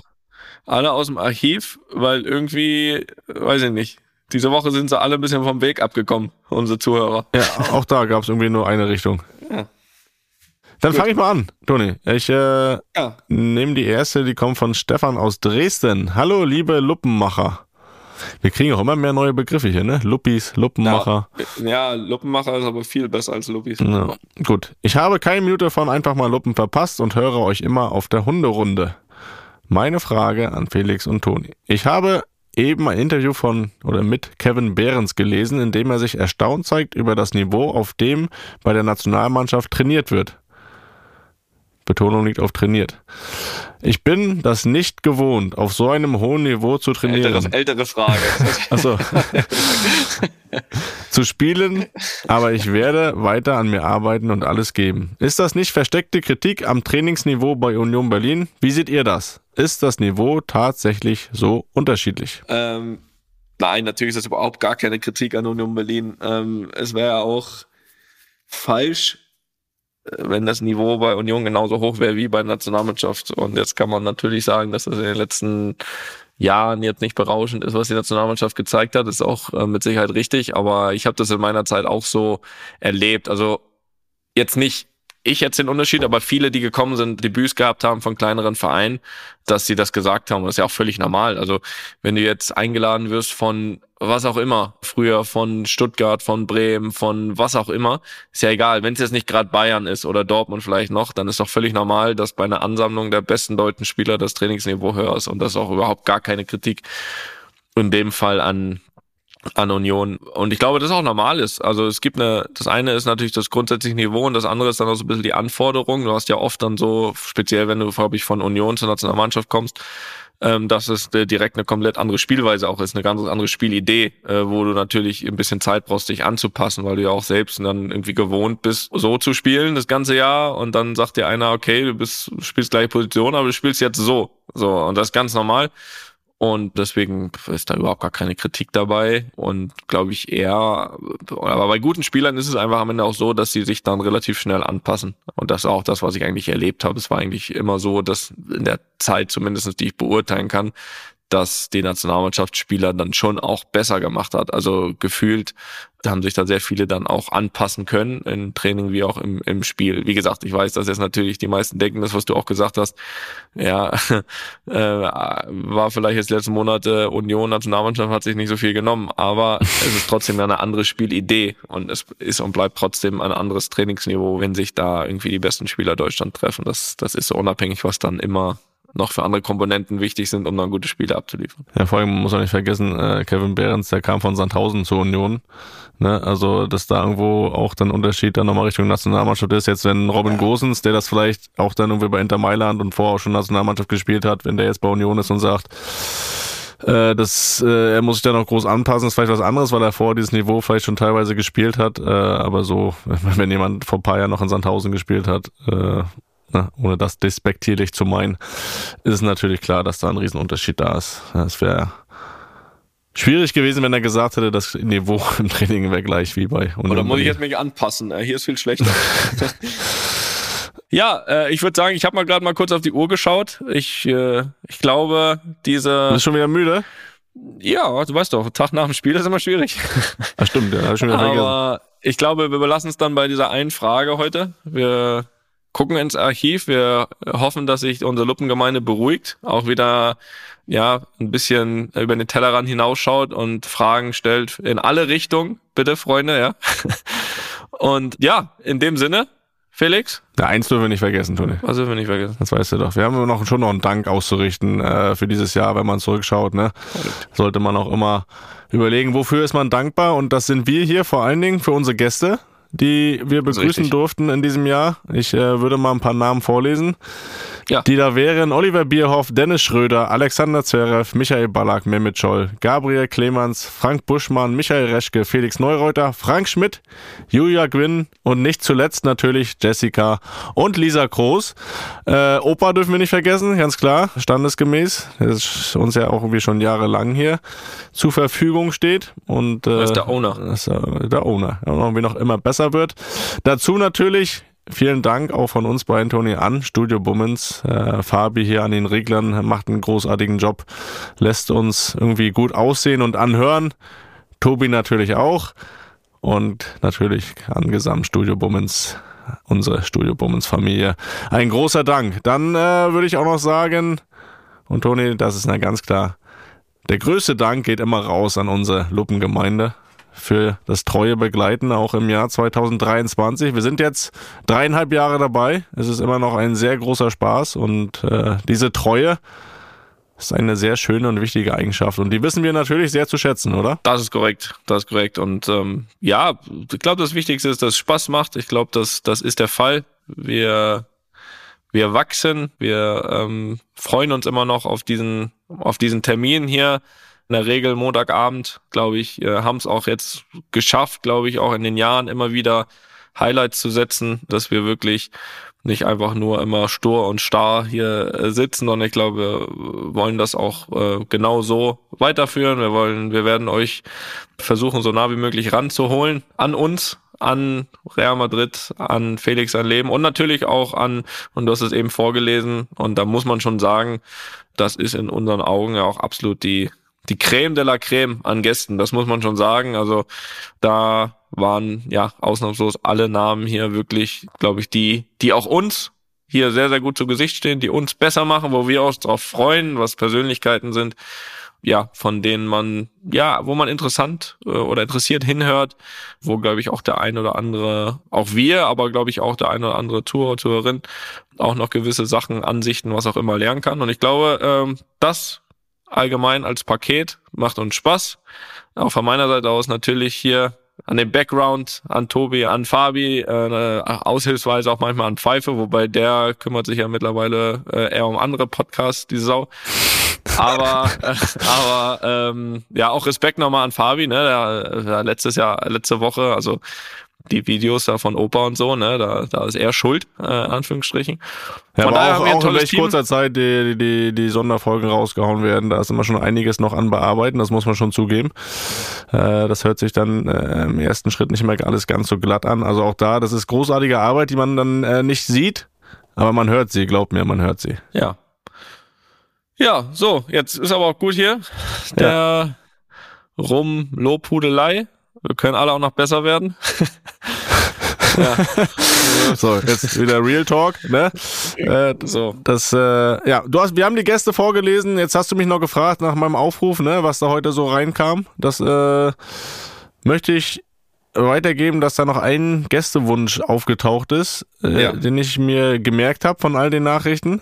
Alle aus dem Archiv, weil irgendwie, weiß ich nicht, Diese Woche sind sie alle ein bisschen vom Weg abgekommen, unsere Zuhörer. Ja, auch da gab es irgendwie nur eine Richtung. Ja. Dann fange ich mal an, Toni. Ich äh, Ja. nehme die erste, die kommt von Stefan aus Dresden. Hallo, liebe Luppenmacher. Wir kriegen auch immer mehr neue Begriffe hier, ne? Luppis, Luppenmacher. Ja, Luppenmacher ist aber viel besser als Luppis. Ja, gut. Ich habe keine Minute von einfach mal Luppen verpasst und höre euch immer auf der Hunderunde. Meine Frage an Felix und Toni. Ich habe eben ein Interview von oder mit Kevin Behrens gelesen, in dem er sich erstaunt zeigt über das Niveau, auf dem bei der Nationalmannschaft trainiert wird. Betonung liegt auf trainiert. Ich bin das nicht gewohnt, auf so einem hohen Niveau zu trainieren. Ältere, ältere Frage. Achso. zu spielen, aber ich werde weiter an mir arbeiten und alles geben. Ist das nicht versteckte Kritik am Trainingsniveau bei Union Berlin? Wie seht ihr das? Ist das Niveau tatsächlich so unterschiedlich? ähm, nein, natürlich ist das überhaupt gar keine Kritik an Union Berlin. Ähm, es wäre auch falsch, wenn das Niveau bei Union genauso hoch wäre wie bei der Nationalmannschaft. Und jetzt kann man natürlich sagen, dass das in den letzten Jahren jetzt nicht berauschend ist, was die Nationalmannschaft gezeigt hat, ist auch äh, mit Sicherheit richtig. Aber ich habe das in meiner Zeit auch so erlebt. Also jetzt nicht ich jetzt den Unterschied, aber viele, die gekommen sind, Debüts gehabt haben von kleineren Vereinen, dass sie das gesagt haben. Das ist ja auch völlig normal. Also wenn du jetzt eingeladen wirst von was auch immer, früher von Stuttgart, von Bremen, von was auch immer, ist ja egal. Wenn es jetzt nicht gerade Bayern ist oder Dortmund vielleicht noch, dann ist doch völlig normal, dass bei einer Ansammlung der besten deutschen Spieler das Trainingsniveau höher ist und das ist auch überhaupt gar keine Kritik in dem Fall an an Union. Und ich glaube, das auch normal ist. Also es gibt eine, das eine ist natürlich das grundsätzliche Niveau und das andere ist dann auch so ein bisschen die Anforderung. Du hast ja oft dann so, speziell wenn du, glaube ich, von Union zur Nationalmannschaft kommst, ähm, dass es äh, direkt eine komplett andere Spielweise auch ist, eine ganz andere Spielidee, äh, wo du natürlich ein bisschen Zeit brauchst, dich anzupassen, weil du ja auch selbst dann irgendwie gewohnt bist, so zu spielen das ganze Jahr und dann sagt dir einer, okay, du bist, spielst gleiche Position, aber du spielst jetzt so. So, und das ist ganz normal. Und deswegen ist da überhaupt gar keine Kritik dabei. Und glaube ich eher, aber bei guten Spielern ist es einfach am Ende auch so, dass sie sich dann relativ schnell anpassen. Und das ist auch das, was ich eigentlich erlebt habe. Es war eigentlich immer so, dass in der Zeit zumindest, die ich beurteilen kann, dass die Nationalmannschaftsspieler dann schon auch besser gemacht hat. Also gefühlt haben sich da sehr viele dann auch anpassen können, im Training wie auch im, im Spiel. Wie gesagt, ich weiß, dass jetzt natürlich die meisten denken, das, was du auch gesagt hast, ja, äh, war vielleicht jetzt letzten Monate Union, Nationalmannschaft hat sich nicht so viel genommen, aber es ist trotzdem eine andere Spielidee und es ist und bleibt trotzdem ein anderes Trainingsniveau, wenn sich da irgendwie die besten Spieler Deutschland treffen. Das, das ist so unabhängig, was dann immer noch für andere Komponenten wichtig sind, um dann gute Spiele abzuliefern. Ja, vor allem muss man nicht vergessen, äh, Kevin Behrens, der kam von Sandhausen zur Union. Ne? Also, dass da irgendwo auch dann Unterschied dann nochmal Richtung Nationalmannschaft ist. Jetzt, wenn Robin Gosens, der das vielleicht auch dann irgendwie bei Inter Mailand und vorher auch schon Nationalmannschaft gespielt hat, wenn der jetzt bei Union ist und sagt, äh, das, äh, er muss sich da noch groß anpassen, ist vielleicht was anderes, weil er vorher dieses Niveau vielleicht schon teilweise gespielt hat. Äh, aber so, wenn jemand vor ein paar Jahren noch in Sandhausen gespielt hat, äh, na, ohne das despektierlich zu meinen, ist es natürlich klar, dass da ein Riesenunterschied da ist. Es wäre schwierig gewesen, wenn er gesagt hätte, das Niveau im Training wäre gleich wie bei Oder muss ich jetzt mich anpassen? Hier ist viel schlechter. ja, äh, ich würde sagen, ich habe mal gerade mal kurz auf die Uhr geschaut. Ich, äh, ich glaube, diese. Bist du schon wieder müde? Ja, du weißt doch, Tag nach dem Spiel ist immer schwierig. Ach stimmt, ja, hab ich schon wieder vergessen. Aber ich glaube, wir belassen es dann bei dieser einen Frage heute. Wir gucken ins Archiv. Wir hoffen, dass sich unsere Luppengemeinde beruhigt, auch wieder ja ein bisschen über den Tellerrand hinausschaut und Fragen stellt in alle Richtungen, bitte Freunde, ja. Und ja, in dem Sinne, Felix, Der eins dürfen wir nicht vergessen, Toni. was dürfen wir nicht vergessen. Das weißt du doch. Wir haben noch schon noch einen Dank auszurichten äh, für dieses Jahr, wenn man zurückschaut. Ne? Sollte man auch immer überlegen, wofür ist man dankbar. Und das sind wir hier vor allen Dingen für unsere Gäste, die wir ist begrüßen durften in diesem Jahr. Ich äh, würde mal ein paar Namen vorlesen. Ja. Die da wären Oliver Bierhoff, Dennis Schröder, Alexander Zverev, Michael Ballack, Mehmet Scholl, Gabriel Clemens, Frank Buschmann, Michael Reschke, Felix Neureuter, Frank Schmidt, Julia Gwynn und nicht zuletzt natürlich Jessica und Lisa Groß. Äh, Opa dürfen wir nicht vergessen, ganz klar, standesgemäß. Das ist uns ja auch irgendwie schon jahrelang hier zur Verfügung steht. Und, äh, Das ist der Owner. Das ist äh, der Owner. Und irgendwie noch immer besser wird. Dazu natürlich Vielen Dank auch von uns beiden, Toni, an Studio Bummens. Äh, Fabi hier an den Reglern macht einen großartigen Job, lässt uns irgendwie gut aussehen und anhören. Tobi natürlich auch. Und natürlich an Gesamtstudio Bummens, unsere Studio Bummens Familie. Ein großer Dank. Dann äh, würde ich auch noch sagen, und Toni, das ist ja ganz klar, der größte Dank geht immer raus an unsere Luppengemeinde für das treue Begleiten auch im Jahr 2023. Wir sind jetzt dreieinhalb Jahre dabei. Es ist immer noch ein sehr großer Spaß und äh, diese Treue ist eine sehr schöne und wichtige Eigenschaft und die wissen wir natürlich sehr zu schätzen, oder? Das ist korrekt, das ist korrekt und ähm, ja, ich glaube, das Wichtigste ist, dass es Spaß macht. Ich glaube, das das ist der Fall. Wir wir wachsen, wir ähm, freuen uns immer noch auf diesen auf diesen Termin hier in der Regel Montagabend, glaube ich, äh, haben es auch jetzt geschafft, glaube ich, auch in den Jahren immer wieder Highlights zu setzen, dass wir wirklich nicht einfach nur immer stur und starr hier äh, sitzen, sondern ich glaube, wir wollen das auch äh, genau so weiterführen. Wir wollen, wir werden euch versuchen, so nah wie möglich ranzuholen an uns, an Real Madrid, an Felix sein Leben und natürlich auch an, und du hast es eben vorgelesen, und da muss man schon sagen, das ist in unseren Augen ja auch absolut die die Creme de la Creme an Gästen, das muss man schon sagen. Also da waren ja ausnahmslos alle Namen hier wirklich, glaube ich, die, die auch uns hier sehr, sehr gut zu Gesicht stehen, die uns besser machen, wo wir uns drauf freuen, was Persönlichkeiten sind, ja, von denen man, ja, wo man interessant äh, oder interessiert hinhört, wo, glaube ich, auch der ein oder andere, auch wir, aber glaube ich auch der ein oder andere Tour, Tourerin auch noch gewisse Sachen, Ansichten, was auch immer lernen kann. Und ich glaube, ähm, das allgemein als Paket. Macht uns Spaß. Auch von meiner Seite aus natürlich hier an dem Background, an Tobi, an Fabi, äh, aushilfsweise auch manchmal an Pfeife, wobei der kümmert sich ja mittlerweile äh, eher um andere Podcasts, die Sau. Aber, äh, aber ähm, ja, auch Respekt nochmal an Fabi, ne? Der, der letztes Jahr, letzte Woche, also die Videos da von Opa und so, ne, da, da ist er schuld, äh, Anführungsstrichen. Ja, von aber auch, auch in recht kurzer Zeit die, die, die Sonderfolgen rausgehauen werden. Da ist immer schon einiges noch an bearbeiten, das muss man schon zugeben. Äh, das hört sich dann äh, im ersten Schritt nicht mehr alles ganz so glatt an. Also auch da, das ist großartige Arbeit, die man dann äh, nicht sieht, aber man hört sie, glaubt mir, man hört sie. Ja. Ja, so, jetzt ist aber auch gut hier. Der ja. Rum-Lobhudelei. Wir können alle auch noch besser werden. ja. So, jetzt wieder Real Talk, ne? Äh, so. Das, äh, ja, du hast, wir haben die Gäste vorgelesen. Jetzt hast du mich noch gefragt nach meinem Aufruf, ne, was da heute so reinkam. Das äh, möchte ich weitergeben, dass da noch ein Gästewunsch aufgetaucht ist, äh, ja. den ich mir gemerkt habe von all den Nachrichten.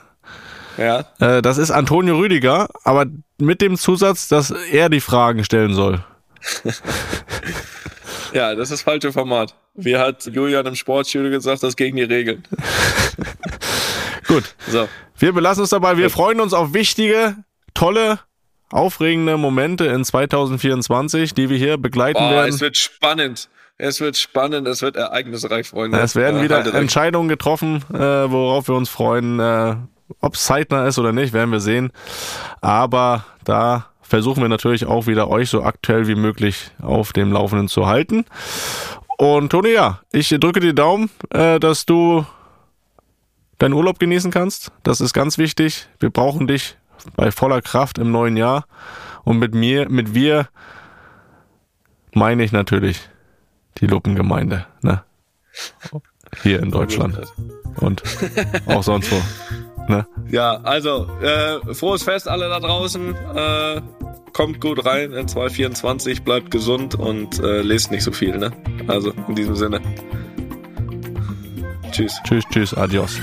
Ja. Äh, das ist Antonio Rüdiger, aber mit dem Zusatz, dass er die Fragen stellen soll. Ja, das ist das falsche Format. Wie hat Julian im Sportstudio gesagt, das gegen die Regeln. Gut. So. Wir belassen es dabei. Wir Gut. freuen uns auf wichtige, tolle, aufregende Momente in 2024, die wir hier begleiten Boah, werden. Es wird spannend. Es wird spannend, es wird ereignisreich, Freunde. Es werden wieder Entscheidungen getroffen, äh, worauf wir uns freuen. Äh, Ob es zeitnah ist oder nicht, werden wir sehen. Aber da versuchen wir natürlich auch wieder euch so aktuell wie möglich auf dem Laufenden zu halten. Und Toni, ja, ich drücke die Daumen, äh, dass du deinen Urlaub genießen kannst. Das ist ganz wichtig. Wir brauchen dich bei voller Kraft im neuen Jahr. Und mit mir, mit wir meine ich natürlich die Luppengemeinde, ne? Hier in Deutschland. Und auch sonst wo. Ne? Ja, also äh, frohes Fest alle da draußen. Äh, kommt gut rein in 2024, bleibt gesund und äh, lest nicht so viel. Ne? Also in diesem Sinne. Tschüss. Tschüss, tschüss, adios.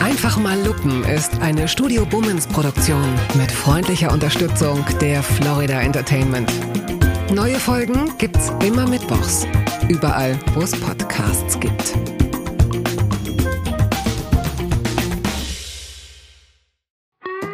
Einfach mal Lupen ist eine Studio Bummens Produktion mit freundlicher Unterstützung der Florida Entertainment. Neue Folgen gibt's immer mittwochs. Überall, wo es Podcasts gibt.